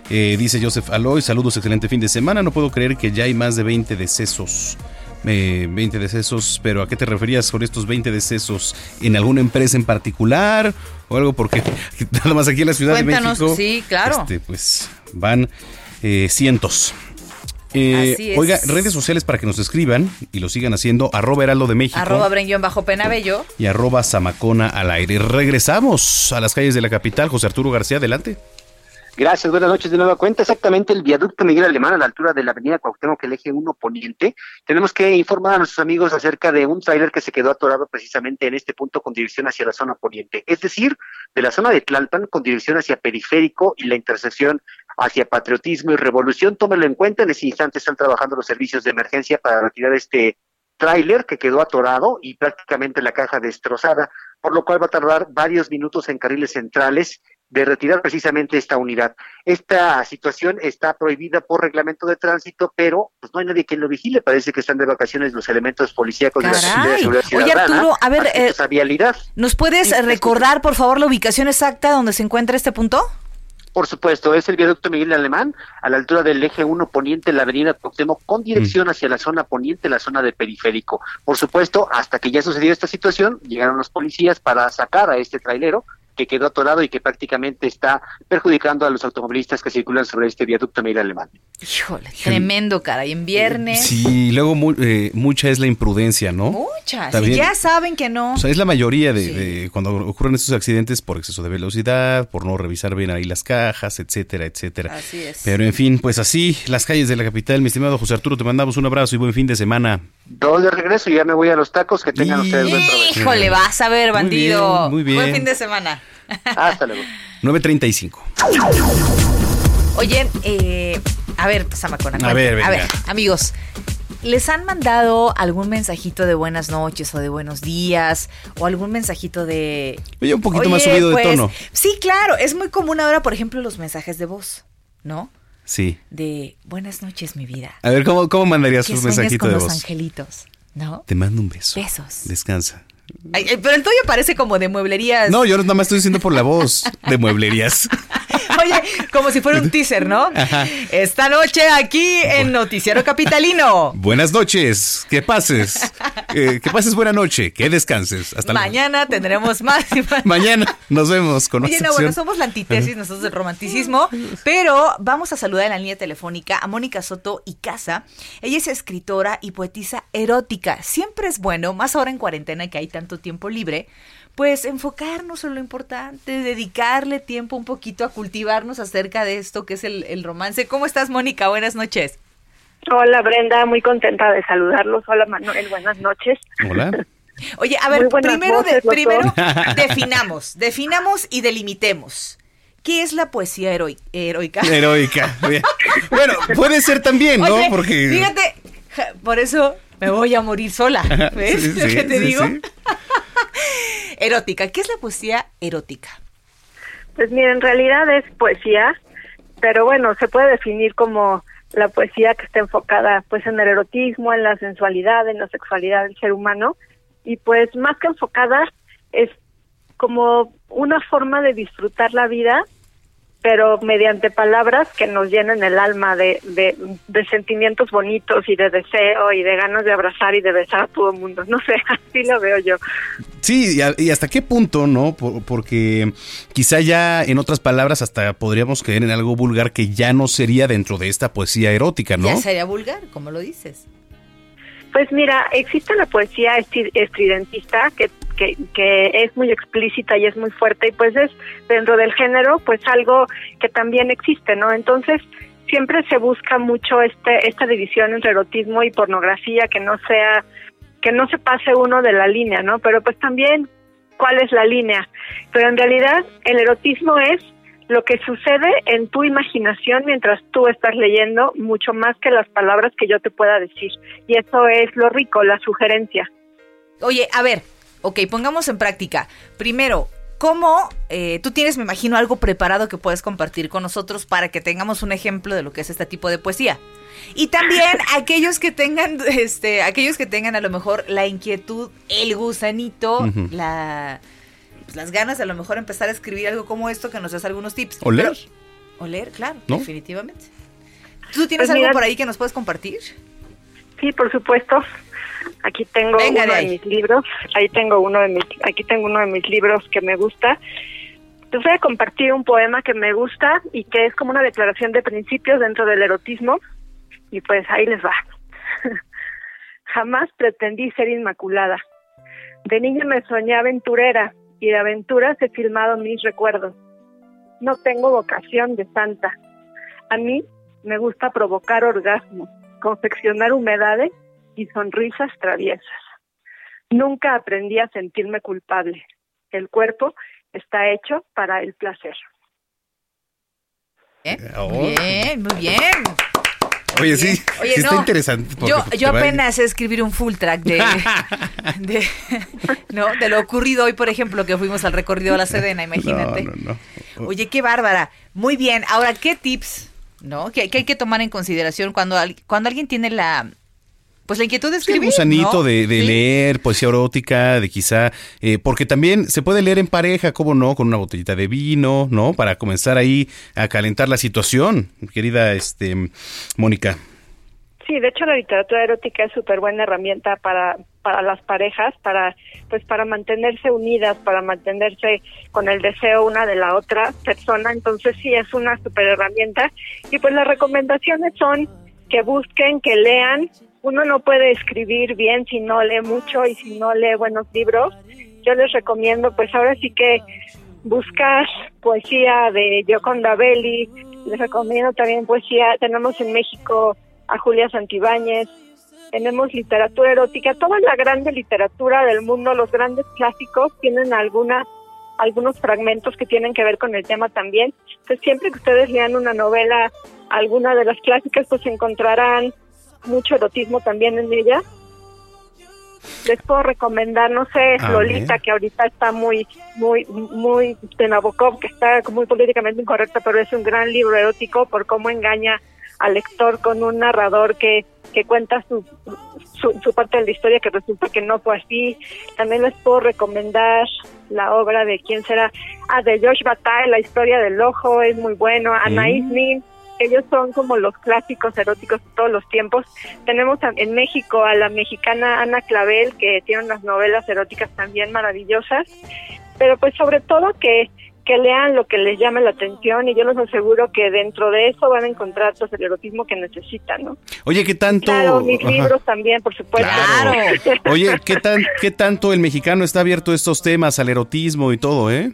Speaker 2: Eh, dice Joseph Aloy, saludos, excelente fin de semana. No puedo creer que ya hay más de 20 decesos. Eh, 20 decesos, pero ¿a qué te referías con estos 20 decesos? ¿En alguna empresa en particular? ¿O algo? Porque nada más aquí en la Ciudad
Speaker 3: Cuéntanos,
Speaker 2: de México.
Speaker 3: sí, claro.
Speaker 2: este, pues van eh, cientos. Eh,
Speaker 3: Así es.
Speaker 2: Oiga, redes sociales para que nos escriban y lo sigan haciendo, arroba heraldo de México
Speaker 3: Arroba Brenguión bajo Penabello.
Speaker 2: y arroba Zamacona al aire. Regresamos a las calles de la capital. José Arturo García, adelante.
Speaker 4: Gracias, buenas noches de nueva cuenta. Exactamente el viaducto Miguel Alemán a la altura de la avenida Cuauhtémoc, el eje 1 poniente. Tenemos que informar a nuestros amigos acerca de un tráiler que se quedó atorado precisamente en este punto con dirección hacia la zona poniente. Es decir, de la zona de Tlalpan con dirección hacia Periférico y la intersección hacia Patriotismo y Revolución. Tómelo en cuenta, en ese instante están trabajando los servicios de emergencia para retirar este tráiler que quedó atorado y prácticamente la caja destrozada, por lo cual va a tardar varios minutos en carriles centrales de retirar precisamente esta unidad. Esta situación está prohibida por reglamento de tránsito, pero pues no hay nadie que lo vigile. Parece que están de vacaciones los elementos policíacos de la Secretaría de Seguridad
Speaker 3: Oye,
Speaker 4: Ciudadana.
Speaker 3: Arturo, a ver, eh,
Speaker 4: vialidad.
Speaker 3: ¿nos puedes recordar, por favor, la ubicación exacta donde se encuentra este punto?
Speaker 4: Por supuesto, es el viaducto Miguel Alemán, a la altura del eje 1 poniente, la avenida Cuauhtémoc, con dirección hacia la zona poniente, la zona de periférico. Por supuesto, hasta que ya sucedió esta situación, llegaron los policías para sacar a este trailero que quedó atorado y que prácticamente está perjudicando a los automovilistas que circulan sobre este viaducto Miguel Alemán.
Speaker 3: Híjole, tremendo, caray. En viernes.
Speaker 2: Sí, y luego mu- eh, mucha es la imprudencia, ¿no?
Speaker 3: Muchas.
Speaker 2: También-
Speaker 3: Y ya saben que no.
Speaker 2: O sea, es la mayoría de, de cuando ocurren estos accidentes por exceso de velocidad, por no revisar bien ahí las cajas, etcétera, etcétera.
Speaker 3: Así es.
Speaker 2: Pero en fin, pues así, las calles de la capital, mi estimado José Arturo, te mandamos un abrazo y buen fin de semana.
Speaker 4: Dos de regreso y ya me voy a los tacos, que tengan ustedes buen provecho.
Speaker 3: Híjole, vas a ver,
Speaker 2: Muy
Speaker 3: bandido.
Speaker 2: bien, muy bien.
Speaker 3: Buen fin de semana.
Speaker 4: Hasta luego.
Speaker 2: 9.35.
Speaker 3: Oye, eh, a ver, Samacona.
Speaker 2: A ver,
Speaker 3: A ver, amigos. ¿Les han mandado algún mensajito de buenas noches o de buenos días o algún mensajito de...
Speaker 2: Oye, un poquito
Speaker 3: Oye,
Speaker 2: más subido de
Speaker 3: pues,
Speaker 2: tono.
Speaker 3: Sí, claro, es muy común ahora, por ejemplo, los mensajes de voz, ¿no?
Speaker 2: Sí.
Speaker 3: De buenas noches, mi vida.
Speaker 2: A ver, ¿cómo, cómo mandarías
Speaker 3: Que
Speaker 2: un
Speaker 3: sueñes
Speaker 2: mensajito
Speaker 3: con
Speaker 2: de
Speaker 3: los
Speaker 2: voz?
Speaker 3: angelitos, ¿no?
Speaker 2: Te mando un beso.
Speaker 3: Besos.
Speaker 2: Descansa.
Speaker 3: Ay, pero el tuyo parece como de mueblerías.
Speaker 2: No, yo nada más estoy diciendo por la voz de mueblerías.
Speaker 3: Oye, como si fuera un teaser, ¿no?
Speaker 2: Ajá.
Speaker 3: Esta noche aquí en Noticiero Capitalino.
Speaker 2: Buenas noches, que pases. Eh, que pases buena noche, que descanses. Hasta
Speaker 3: Mañana tendremos más y más.
Speaker 2: mañana. Nos vemos con
Speaker 3: Oye, no, bueno, somos la antítesis nosotros del romanticismo, pero vamos a saludar en la línea telefónica a Mónica Soto y Casa. Ella es escritora y poetisa erótica. Siempre es bueno, más ahora en cuarentena que hay tanto tiempo libre, pues enfocarnos en lo importante, dedicarle tiempo un poquito a cultivarnos acerca de esto que es el, el romance. ¿Cómo estás, Mónica? Buenas noches.
Speaker 18: Hola Brenda, muy contenta de saludarlos. Hola Manuel, buenas noches.
Speaker 2: Hola.
Speaker 3: Oye, a ver, primero,
Speaker 18: voces,
Speaker 3: primero definamos, definamos y delimitemos. ¿Qué es la poesía heroi- heroica?
Speaker 2: Heroica. Bien. Bueno, puede ser también, ¿no?
Speaker 3: Oye,
Speaker 2: Porque.
Speaker 3: Fíjate, ja, por eso me voy a morir sola. ¿Ves
Speaker 2: Sí,
Speaker 3: lo
Speaker 2: sí,
Speaker 3: que te
Speaker 2: sí,
Speaker 3: digo?
Speaker 2: sí.
Speaker 3: Erótica. ¿Qué es la poesía erótica?
Speaker 18: Pues mira, en realidad es poesía, pero bueno, se puede definir como la poesía que está enfocada pues en el erotismo, en la sensualidad, en la sexualidad del ser humano y pues más que enfocada es como una forma de disfrutar la vida pero mediante palabras que nos llenen el alma de, de, de sentimientos bonitos y de deseo y de ganas de abrazar y de besar a todo el mundo. No sé, así lo veo yo.
Speaker 2: Sí, y, a- y hasta qué punto, ¿no? Por- porque quizá ya, en otras palabras, hasta podríamos caer en algo vulgar que ya no sería dentro de esta poesía erótica, ¿no?
Speaker 3: Ya sería vulgar, como lo dices.
Speaker 18: Pues mira, existe la poesía estridentista que, que, es muy explícita y es muy fuerte y pues es dentro del género pues algo que también existe, ¿no? Entonces siempre se busca mucho este esta división entre erotismo y pornografía que no sea que no se pase uno de la línea, ¿no? Pero pues también cuál es la línea. Pero en realidad el erotismo es lo que sucede en tu imaginación mientras tú estás leyendo mucho más que las palabras que yo te pueda decir. Y eso es lo rico, la sugerencia.
Speaker 3: Oye, a ver, ok, pongamos en práctica. Primero, ¿cómo eh, tú tienes, me imagino, algo preparado que puedes compartir con nosotros para que tengamos un ejemplo de lo que es este tipo de poesía? Y también aquellos que tengan, este, aquellos que tengan a lo mejor la inquietud, el gusanito, la, pues, las ganas de a lo mejor empezar a escribir algo como esto, que nos des algunos tips.
Speaker 2: O leer.
Speaker 3: Pero- o leer, claro,
Speaker 2: ¿No?
Speaker 3: definitivamente. ¿Tú tienes
Speaker 18: Pues
Speaker 3: algo
Speaker 18: mira-
Speaker 3: por ahí que nos puedes compartir?
Speaker 18: Sí, por supuesto. Aquí tengo
Speaker 3: Venga
Speaker 18: uno de, mis libros. Ahí tengo uno de mis, aquí tengo uno de mis libros que me gusta. Les voy a compartir un poema que me gusta y que es como una declaración de principios dentro del erotismo. Y pues ahí les va. Jamás pretendí ser inmaculada. De niña me soñé aventurera y de aventuras he filmado mis recuerdos. No tengo vocación de santa. A mí me gusta provocar orgasmos, confeccionar humedades y sonrisas traviesas. Nunca aprendí a sentirme culpable. El cuerpo está hecho para el placer.
Speaker 3: ¿Eh?
Speaker 2: Oh.
Speaker 3: Bien, muy bien.
Speaker 2: Oye, sí,
Speaker 3: Oye,
Speaker 2: sí está
Speaker 3: no,
Speaker 2: interesante.
Speaker 3: Yo, yo apenas sé escribir un full track de, de, ¿no? de lo ocurrido hoy, por ejemplo, que fuimos al recorrido a la Sedena, imagínate.
Speaker 2: No, no, no.
Speaker 3: Oye, qué bárbara. Muy bien. Ahora, ¿qué tips, no? Que, que hay que tomar en consideración cuando, al- cuando alguien tiene la, pues la inquietud de
Speaker 2: Sí,
Speaker 3: escribir,
Speaker 2: un gusanito
Speaker 3: ¿no?
Speaker 2: de, de
Speaker 3: Sí.
Speaker 2: leer poesía erótica, de quizá, eh, porque también se puede leer en pareja, ¿cómo no? Con una botellita de vino, ¿no? Para comenzar ahí a calentar la situación, querida este Mónica.
Speaker 18: Sí, de hecho la literatura erótica es súper buena herramienta para, para las parejas, para pues para mantenerse unidas, para mantenerse con el deseo una de la otra persona. Entonces sí es una súper herramienta. Y pues las recomendaciones son que busquen, que lean. Uno no puede escribir bien si no lee mucho y si no lee buenos libros. Yo les recomiendo, pues ahora sí que buscar poesía de Gioconda Belli, les recomiendo también poesía, tenemos en México a Julia Santibáñez, tenemos literatura erótica, toda la grande literatura del mundo, los grandes clásicos tienen alguna algunos fragmentos que tienen que ver con el tema también. Entonces, siempre que ustedes lean una novela, alguna de las clásicas, pues encontrarán mucho erotismo también en ella. Les puedo recomendar, no sé,
Speaker 19: A
Speaker 18: Lolita, que ahorita está muy, muy, muy de Nabokov, que está muy políticamente incorrecta, pero es un gran libro erótico por cómo engaña al lector con un narrador que, que cuenta su, su, su parte de la historia que resulta que no fue así. También les puedo recomendar la obra de quién será, ah, de Josh Bataille, la historia del ojo, es muy bueno, Anaïs Nin, ellos son como los clásicos eróticos de todos los tiempos. Tenemos en México a la mexicana Ana Clavel, que tiene unas novelas eróticas también maravillosas, pero pues sobre todo que, que lean lo que les llame la atención y yo les aseguro que dentro de eso van a encontrar pues el erotismo que necesitan, ¿no?
Speaker 2: Oye, ¿qué tanto?
Speaker 18: Claro, mis
Speaker 2: Ajá.
Speaker 18: libros también, por supuesto.
Speaker 2: Claro. Oye, ¿qué, tan, ¿qué tanto el mexicano está abierto a estos temas, al erotismo y todo, eh?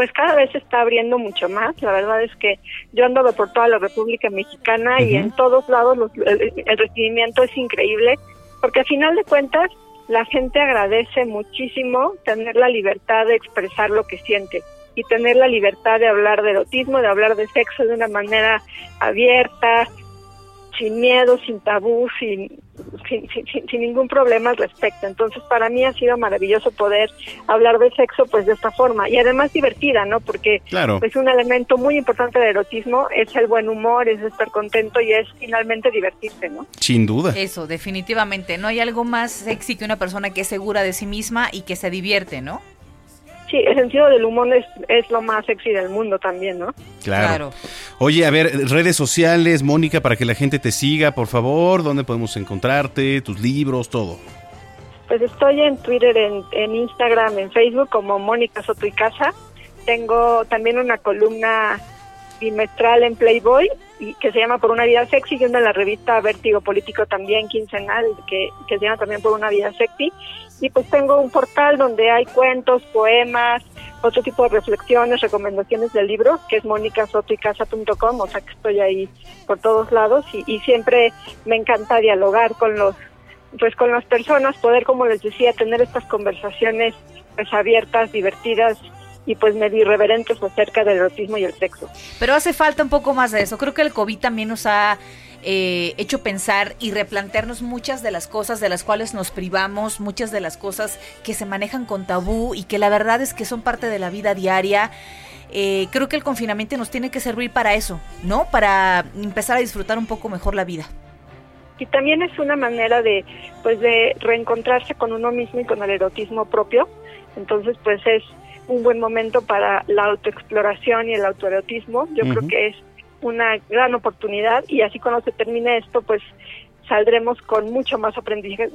Speaker 18: Pues cada vez se está abriendo mucho más. La verdad es que yo ando por toda la República Mexicana y en todos lados los- el, el recibimiento es increíble, porque al final de cuentas la gente agradece muchísimo tener la libertad de expresar lo que siente y tener la libertad de hablar de erotismo, de hablar de sexo de una manera abierta, sin miedo, sin tabú, sin, sin, sin- sin- sin ningún problema al respecto. Entonces, para mí ha sido maravilloso poder hablar de sexo pues de esta forma y además divertida, ¿no? Porque
Speaker 2: Claro.
Speaker 18: pues un elemento muy importante del erotismo es el buen humor, es estar contento y es finalmente divertirse, ¿no?
Speaker 2: Sin duda.
Speaker 3: Eso, definitivamente. No hay algo más sexy que una persona que es segura de sí misma y que se divierte, ¿no?
Speaker 18: Sí, el sentido del humor es, es lo más sexy del mundo también, ¿no?
Speaker 2: Claro. Oye, a ver, redes sociales, Mónica, para que la gente te siga, por favor, ¿dónde podemos encontrarte? Tus libros, todo.
Speaker 18: Pues estoy en Twitter, en, en Instagram, en Facebook como Mónica Soto y Casa. Tengo también una columna bimestral en Playboy y que se llama Por una vida sexy y una en la revista Vértigo Político también quincenal que, que se llama también Por una vida sexy. Y pues tengo un portal donde hay cuentos, poemas, otro tipo de reflexiones, recomendaciones del libro, que es monicasotoycasa.com, o sea que estoy ahí por todos lados y, y siempre me encanta dialogar con los pues con las personas, poder, como les decía, tener estas conversaciones pues abiertas, divertidas y pues medio irreverentes acerca del erotismo y el sexo.
Speaker 3: Pero hace falta un poco más de eso. Creo que el COVID también nos ha eh, hecho pensar y replantearnos muchas de las cosas de las cuales nos privamos, muchas de las cosas que se manejan con tabú y que la verdad es que son parte de la vida diaria. Eh, creo que el confinamiento nos tiene que servir para eso, ¿no? Para empezar a disfrutar un poco mejor la vida.
Speaker 18: Y también es una manera de pues de reencontrarse con uno mismo y con el erotismo propio. Entonces, pues es un buen momento para la autoexploración y el autoerotismo. Yo creo
Speaker 2: Ujú.
Speaker 18: que es una gran oportunidad y así cuando se termine esto, pues saldremos con mucho más aprendizaje.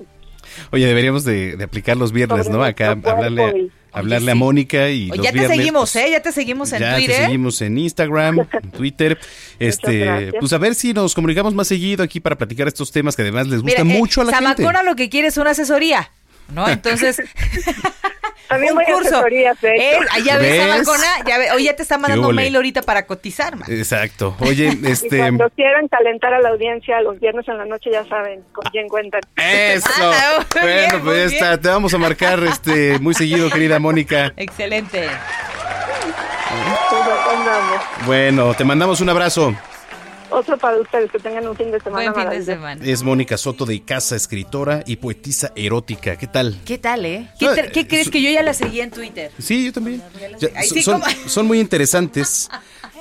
Speaker 2: Oye, deberíamos de, de aplicar los viernes, ¿no? Acá hablarle, hablarle a Mónica y los
Speaker 3: ya te
Speaker 2: viernes,
Speaker 3: seguimos,
Speaker 2: pues,
Speaker 3: ¿eh? Ya te seguimos en
Speaker 2: ya
Speaker 3: Twitter.
Speaker 2: te seguimos en Instagram, en Twitter. Este, pues a ver si nos comunicamos más seguido aquí para platicar estos temas que además les
Speaker 3: Mira,
Speaker 2: gustan
Speaker 3: eh,
Speaker 2: mucho a la gente.
Speaker 3: Samacona lo que quiere es una asesoría, ¿no? Entonces,
Speaker 18: También
Speaker 3: un
Speaker 18: voy a
Speaker 3: curso.
Speaker 18: asesorías, de hecho.
Speaker 3: Eh, ya ves,
Speaker 2: ¿Ves?
Speaker 3: Ya ve- oye, ya te está mandando
Speaker 2: ole?
Speaker 3: mail ahorita para cotizar, man.
Speaker 2: Exacto. Oye,
Speaker 18: Y
Speaker 2: este
Speaker 18: cuando quieran calentar a la audiencia los viernes en la noche ya saben con quién cuentan.
Speaker 2: eso.
Speaker 3: Ah,
Speaker 2: bueno,
Speaker 3: bien,
Speaker 2: pues ya está. Te vamos a marcar este muy seguido, querida Mónica.
Speaker 3: Excelente.
Speaker 18: Pues.
Speaker 2: Bueno, te mandamos un abrazo.
Speaker 18: Otro para ustedes, que tengan un fin de semana.
Speaker 3: Buen fin de semana.
Speaker 2: Es Mónica Soto de Casa, escritora y poetisa erótica. ¿Qué tal?
Speaker 3: ¿Qué tal, eh? ¿Qué,
Speaker 2: Ah,
Speaker 3: qué crees que yo ya la seguí en Twitter?
Speaker 2: Sí, yo también. Ya,
Speaker 3: Ay,
Speaker 2: so-
Speaker 3: sí,
Speaker 2: son, muy interesantes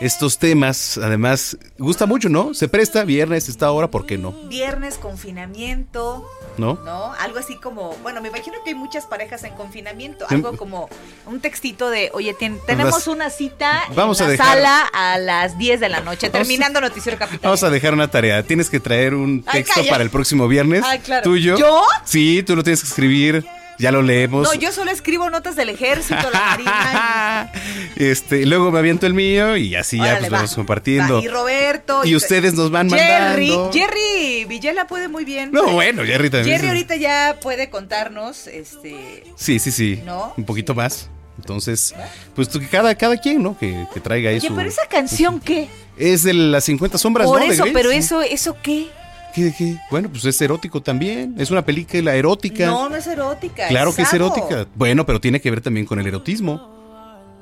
Speaker 2: estos temas. Además, gusta mucho, ¿no? Se presta viernes, esta hora, ¿por qué no?
Speaker 3: Viernes, confinamiento,
Speaker 2: ¿No?
Speaker 3: ¿no? Algo así como, bueno, me imagino que hay muchas parejas en confinamiento,
Speaker 2: Sí.
Speaker 3: algo como un textito de, oye, tenemos una cita
Speaker 2: Vamos
Speaker 3: en
Speaker 2: a
Speaker 3: la
Speaker 2: dejar-
Speaker 3: sala a las 10 de la noche, terminando Noticiero Capital.
Speaker 2: Vamos a dejar una tarea. Tienes que traer un texto para el próximo viernes.
Speaker 3: Ay, claro.
Speaker 2: ¿Tuyo?
Speaker 3: ¿Yo?
Speaker 2: Sí, tú lo tienes que escribir. Ya lo leemos.
Speaker 3: No, yo solo escribo notas del ejército, la marina.
Speaker 2: Este, luego me aviento el mío y así ya pues
Speaker 3: va.
Speaker 2: vamos compartiendo.
Speaker 3: Y Roberto.
Speaker 2: Y ustedes nos van
Speaker 3: Jerry,
Speaker 2: mandando.
Speaker 3: Jerry Villela puede muy bien.
Speaker 2: No, bueno, Jerry también.
Speaker 3: Jerry ahorita ya puede contarnos, este,
Speaker 2: Sí, sí, sí.
Speaker 3: ¿No?
Speaker 2: Un poquito más. Entonces, pues cada, cada quien, ¿no? Que, que traiga eso.
Speaker 3: pero esa canción qué?
Speaker 2: Es de las 50 sombras,
Speaker 3: Por
Speaker 2: ¿no?
Speaker 3: Eso, pero eso, eso qué?
Speaker 2: ¿Qué, qué? Bueno, pues es erótico también. Es una película erótica.
Speaker 3: No, no es erótica.
Speaker 2: claro que es erótica. Bueno, pero tiene que ver también con el erotismo.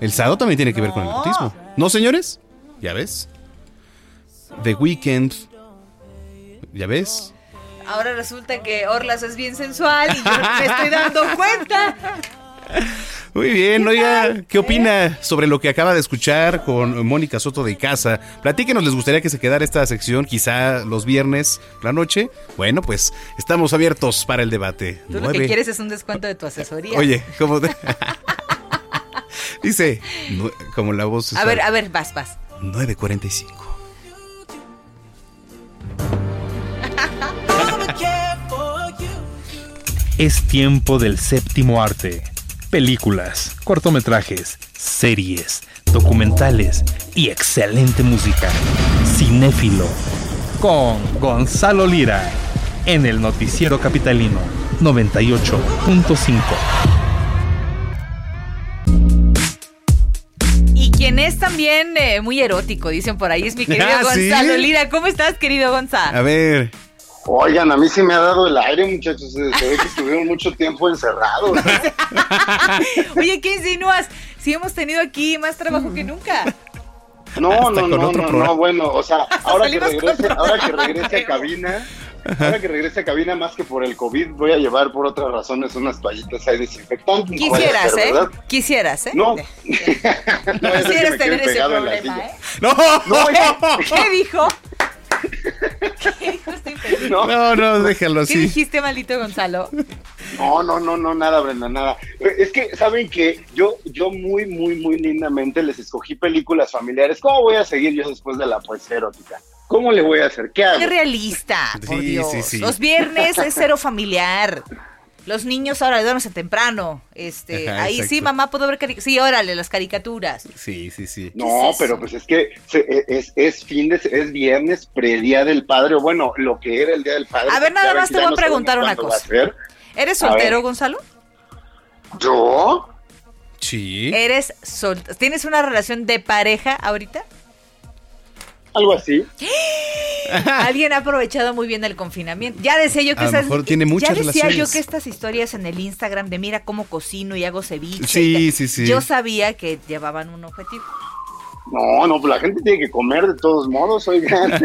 Speaker 2: El sado también tiene que ver con el erotismo. ¿No, señores? ¿Ya ves? The Weeknd. ¿Ya ves?
Speaker 3: Ahora resulta que Orlas es bien sensual y yo me estoy dando cuenta.
Speaker 2: Muy bien, oiga, ¿qué opina sobre lo que acaba de escuchar con Mónica Soto de Casa? Platíquenos, ¿les gustaría que se quedara esta sección quizá los viernes, la noche? Bueno, pues estamos abiertos para el debate.
Speaker 3: Tú lo que quieres es un descuento de tu asesoría.
Speaker 2: Oye, ¿cómo? de- Dice, como la voz...
Speaker 3: A ver, a ver, vas, vas.
Speaker 2: 9.45.
Speaker 19: Es tiempo del séptimo arte. Películas, cortometrajes, series, documentales y excelente música. Cinéfilo. Con Gonzalo Lira. En el Noticiero Capitalino 98.5.
Speaker 3: Y quien es también eh, muy erótico, dicen por ahí, es mi querido
Speaker 9: Ah, ¿sí?
Speaker 3: Gonzalo Lira. ¿Cómo estás, querido Gonzalo?
Speaker 2: A ver.
Speaker 9: Oigan, a mí sí me ha dado el aire, muchachos. Se se ve que estuvieron mucho tiempo encerrados.
Speaker 3: Oye, ¿qué insinúas? Si hemos tenido aquí más trabajo que nunca.
Speaker 9: No, no, no, no, no, bueno, o sea, ahora que regrese, ahora que regrese a cabina, ahora que regrese a cabina más que por el COVID, voy a llevar por otras razones unas toallitas ahí desinfectantes.
Speaker 3: Quisieras,
Speaker 9: ser,
Speaker 3: ¿eh?
Speaker 9: ¿verdad?
Speaker 3: Quisieras, ¿eh?
Speaker 9: No. No
Speaker 3: Quisieras tener ese problema. ¿eh?
Speaker 2: No,
Speaker 9: no.
Speaker 3: ¿Qué dijo este infeliz?
Speaker 2: No, no, déjalo
Speaker 3: ¿Qué
Speaker 2: así.
Speaker 3: dijiste, maldito Gonzalo?
Speaker 9: No, no, no, no, nada, Brenda, nada. Es que, ¿saben que Yo, yo muy, muy, muy lindamente les escogí películas familiares. ¿Cómo voy a seguir yo después de la poesía erótica? ¿Cómo le voy a hacer? ¿Qué hago?
Speaker 3: Qué realista, por
Speaker 9: Sí,
Speaker 3: Dios.
Speaker 9: sí, sí.
Speaker 3: Los viernes es cero familiar. Los niños ahora duermen temprano. Este,
Speaker 2: Ajá,
Speaker 3: ahí sí, mamá, puedo ver caricaturas. Sí, órale, las caricaturas.
Speaker 2: Sí, sí, sí.
Speaker 9: No, pero pues es que se- es, es fin de, es viernes, predía del padre, o bueno, lo que era el día del padre.
Speaker 3: A ver, nada más te voy a
Speaker 9: no
Speaker 3: preguntar una cosa. ¿Eres soltero. Gonzalo?
Speaker 9: ¿Yo?
Speaker 2: Sí.
Speaker 3: ¿Eres sol ¿Tienes una relación de pareja ahorita?
Speaker 9: Algo así.
Speaker 3: Alguien ha aprovechado muy bien el confinamiento. Ya decía yo que
Speaker 2: A
Speaker 3: esas-
Speaker 2: mejor tiene muchas
Speaker 3: Ya decía yo que estas historias en el Instagram de mira cómo cocino y hago ceviche.
Speaker 2: Sí,
Speaker 3: y
Speaker 2: sí, sí.
Speaker 3: Yo sabía que llevaban un objetivo.
Speaker 9: No, no, pues la gente tiene que comer de todos modos, oigan.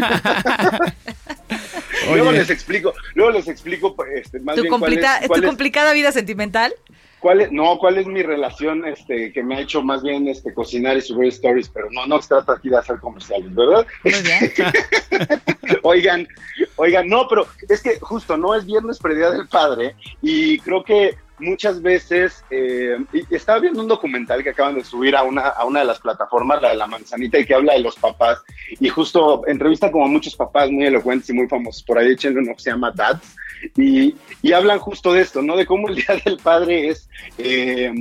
Speaker 9: luego les explico, luego les explico este, más
Speaker 3: ¿Tu,
Speaker 9: bien cuál es, cuál
Speaker 3: ¿Tu
Speaker 9: es-
Speaker 3: complicada vida sentimental?
Speaker 9: Cuál es- no, cuál es mi relación este, que me ha hecho más bien este, cocinar y subir stories, pero no, no se trata aquí de hacer comerciales, ¿verdad? oigan, oigan, no, pero es que justo no es viernes predía del padre y creo que muchas veces eh, estaba viendo un documental que acaban de subir a una, a una de las plataformas, la de la manzanita, y que habla de los papás y justo entrevista como a muchos papás muy elocuentes y muy famosos por ahí, échenle uno que se llama Dads y, y hablan justo de esto, ¿no? De cómo el Día del Padre es, eh,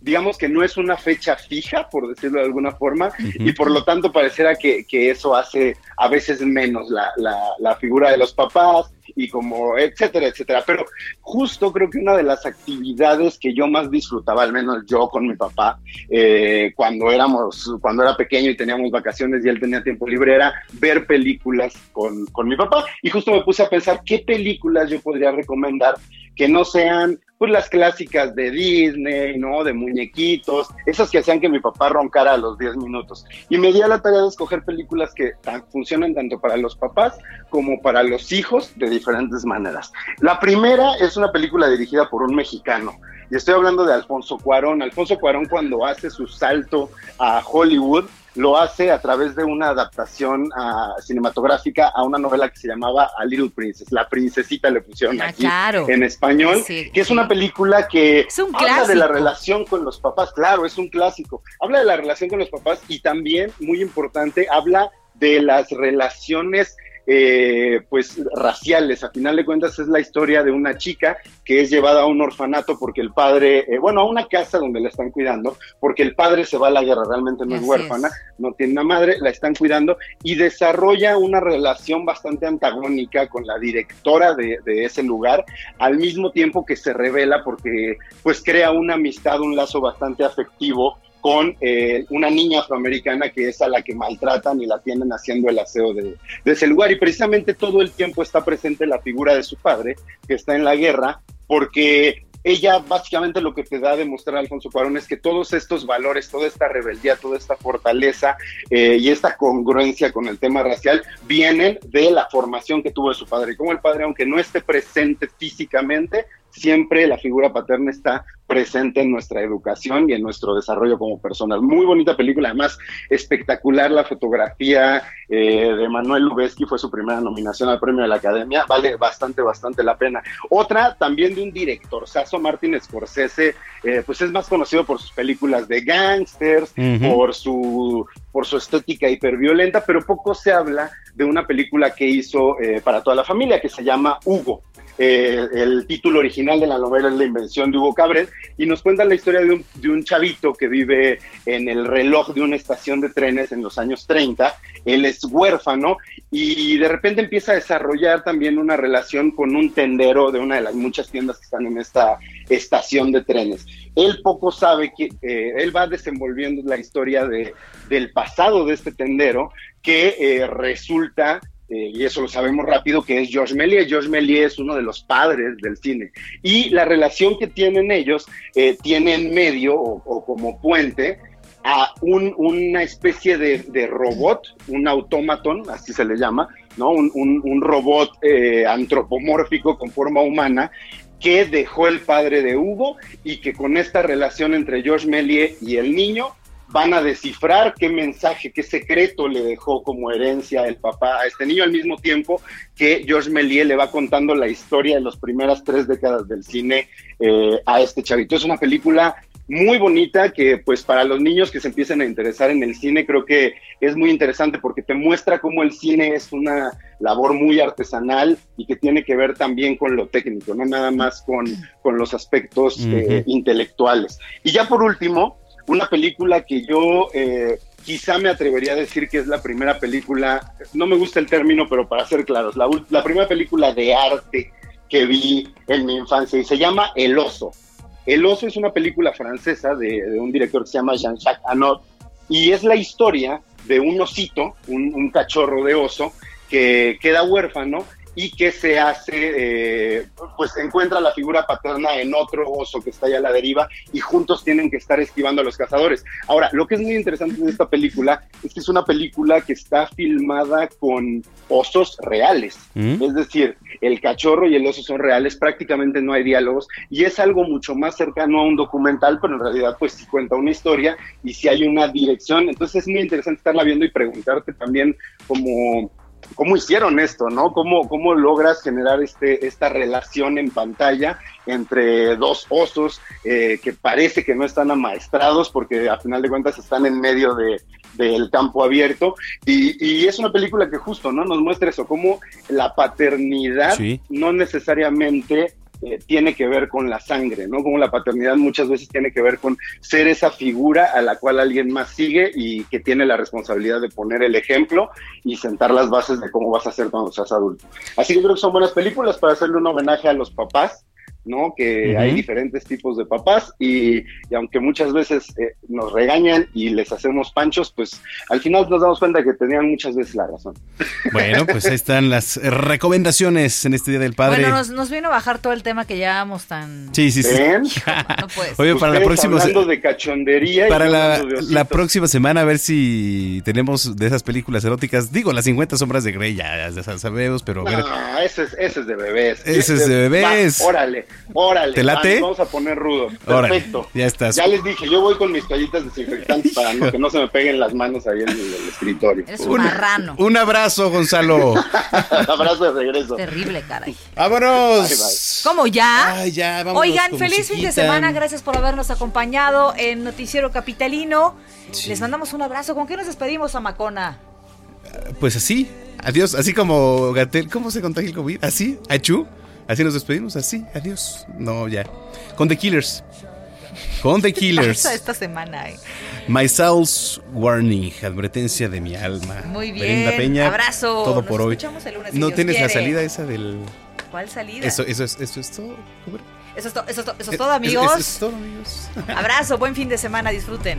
Speaker 9: digamos que no es una fecha fija, por decirlo de alguna forma, y por lo tanto pareciera que, que eso hace a veces menos la, la, la figura de los papás y como, etcétera, etcétera. Pero justo creo que una de las actividades que yo más disfrutaba, al menos yo con mi papá, eh, cuando éramos, cuando era pequeño y teníamos vacaciones y él tenía tiempo libre, era ver películas con, con mi papá. Y justo me puse a pensar qué películas yo podría recomendar que no sean, pues las clásicas de Disney, ¿no? De muñequitos, esas que hacían que mi papá roncara a los 10 minutos. Y me di a la tarea de escoger películas que funcionan tanto para los papás como para los hijos de diferentes maneras. La primera es una película dirigida por un mexicano. Y estoy hablando de Alfonso Cuarón. Alfonso Cuarón cuando hace su salto a Hollywood, lo hace a través de una adaptación ah, cinematográfica a una novela que se llamaba A Little Princess. La princesita le pusieron ah, aquí en español, que es una película que habla de la relación con los papás. Claro, es un clásico. Habla de la relación con los papás y también, muy importante, habla de las relaciones eh, pues raciales. A final de cuentas es la historia de una chica que es llevada a un orfanato porque el padre, eh, bueno, a una casa donde la están cuidando, porque el padre se va a la guerra, realmente no es huérfana, no tiene una madre, la están cuidando y desarrolla una relación bastante antagónica con la directora de, de ese lugar, al mismo tiempo que se revela porque pues crea una amistad, un lazo bastante afectivo con eh, una niña afroamericana que es a la que maltratan y la tienen haciendo el aseo de, ese lugar. Y precisamente todo el tiempo está presente la figura de su padre, que está en la guerra, porque ella básicamente lo que te da a demostrar Alfonso Cuarón es que todos estos valores, toda esta rebeldía, toda esta fortaleza eh, y esta congruencia con el tema racial vienen de la formación que tuvo de su padre. Como el padre, aunque no esté presente físicamente, siempre la figura paterna está presente en nuestra educación y en nuestro desarrollo como personas. Muy bonita película, además espectacular la fotografía eh, de Manuel Lubezki, fue su primera nominación al premio de la Academia, vale bastante, bastante la pena. Otra también de un director, Sasso Martin Scorsese, eh, pues es más conocido por sus películas de gangsters, por, su, por su estética hiperviolenta, pero poco se habla de una película que hizo eh, para toda la familia que se llama Hugo. Eh, el título original de la novela es La invención de Hugo Cabret y nos cuenta la historia de un, chavito que vive en el reloj de una estación de trenes en los años 30. Él es huérfano y de repente empieza a desarrollar también una relación con un tendero de una de las muchas tiendas que están en esta estación de trenes. Él poco sabe que eh, él va desenvolviendo la historia de, del pasado de este tendero que eh, resulta eh, y eso lo sabemos rápido, que es Georges Méliès. Georges Méliès es uno de los padres del cine. Y la relación que tienen ellos eh, tiene en medio o, como puente a una especie de, robot, un automaton, así se le llama, ¿no? Un, robot eh, antropomórfico con forma humana que dejó el padre de Hugo y que con esta relación entre Georges Méliès y el niño van a descifrar qué mensaje, qué secreto le dejó como herencia el papá a este niño, al mismo tiempo que George Méliès le va contando la historia de las primeras tres décadas del cine eh, a este chavito. Es una película muy bonita que pues para los niños que se empiecen a interesar en el cine creo que es muy interesante porque te muestra cómo el cine es una labor muy artesanal y que tiene que ver también con lo técnico, no nada más con, con los aspectos eh, intelectuales. Y ya por último, una película que yo eh, quizá me atrevería a decir que es la primera película, no me gusta el término, pero para ser claros, la, la primera película de arte que vi en mi infancia y se llama El Oso. El Oso es una película francesa de, un director que se llama Jean-Jacques Anot y es la historia de un osito, un, un cachorro de oso, que queda huérfano y que se hace, eh, pues encuentra la figura paterna en otro oso que está allá a la deriva y juntos tienen que estar esquivando a los cazadores. Ahora, lo que es muy interesante de esta película es que es una película que está filmada con osos reales. Mm. Es decir, el cachorro y el oso son reales, prácticamente no hay diálogos y es algo mucho más cercano a un documental, pero en realidad pues sí cuenta una historia y si hay una dirección. Entonces es muy interesante estarla viendo y preguntarte también como cómo hicieron esto, ¿no? ¿Cómo, cómo logras generar este, esta relación en pantalla entre dos osos eh, que parece que no están amaestrados porque a final de cuentas están en medio de, del campo abierto y, y, es una película que justo, ¿no? Nos muestra eso, cómo la paternidad no necesariamente eh, tiene que ver con la sangre, ¿no? Como la paternidad muchas veces tiene que ver con ser esa figura a la cual alguien más sigue y que tiene la responsabilidad de poner el ejemplo y sentar las bases de cómo vas a ser cuando seas adulto. Así que creo que son buenas películas para hacerle un homenaje a los papás ¿no? Que hay diferentes tipos de papás y, y aunque muchas veces eh, nos regañan y les hacemos panchos, pues al final nos damos cuenta que tenían muchas veces la razón.
Speaker 2: Bueno, pues ahí están las recomendaciones en este Día del Padre.
Speaker 3: Bueno, nos, nos vino a bajar todo el tema que llevamos tan...
Speaker 2: Sí, sí, sí.
Speaker 3: No.
Speaker 2: Oye, para la próxima
Speaker 9: hablando de cachondería y
Speaker 2: para
Speaker 9: yo
Speaker 2: la,
Speaker 9: hablando de ositos.
Speaker 2: la próxima semana a ver si tenemos de esas películas eróticas. Digo, las 50 sombras de Grey ya, ya sabemos, pero a ver.
Speaker 9: No, ese es, ese es de bebés.
Speaker 2: Ese es de bebés.
Speaker 9: Va, órale, órale.
Speaker 2: ¿Te late?
Speaker 9: vamos a poner.
Speaker 2: Órale,
Speaker 9: Perfecto.
Speaker 2: ya estás.
Speaker 9: Ya les dije, yo voy con mis toallitas desinfectantes para no- que no se me peguen las manos ahí en el, el escritorio.
Speaker 3: Eres un marrano.
Speaker 2: Un abrazo, Gonzalo.
Speaker 9: Abrazo de regreso.
Speaker 3: Terrible, caray.
Speaker 2: ¡Vámonos!
Speaker 3: ¿Cómo ya?
Speaker 2: Ay, ya, vámonos
Speaker 3: Oigan, feliz fin de semana. Gracias por habernos acompañado en Noticiero Capitalino. Les mandamos un abrazo. ¿Con qué nos despedimos, Amacona?
Speaker 2: Pues así, adiós. Así como Gatel, ¿cómo se contagia el COVID? Así, achú. Así nos despedimos, así, adiós. No, ya. Con The Killers. Con The Killers.
Speaker 3: Pasa esta semana, eh.
Speaker 2: My Soul's Warning, advertencia de mi alma.
Speaker 3: Muy bien.
Speaker 2: Brenda Peña.
Speaker 3: Abrazo.
Speaker 2: Todo
Speaker 3: Nos
Speaker 2: por hoy.
Speaker 3: el lunes,
Speaker 2: ¿No tienes la salida esa del.
Speaker 3: ¿Cuál salida?
Speaker 2: Eso, eso, es, eso es todo.
Speaker 3: Eso es, to- eso es to- eso es
Speaker 2: Eh,
Speaker 3: todo,
Speaker 2: eso-
Speaker 3: amigos.
Speaker 2: eso es todo, amigos.
Speaker 3: Abrazo, buen fin de semana, disfruten.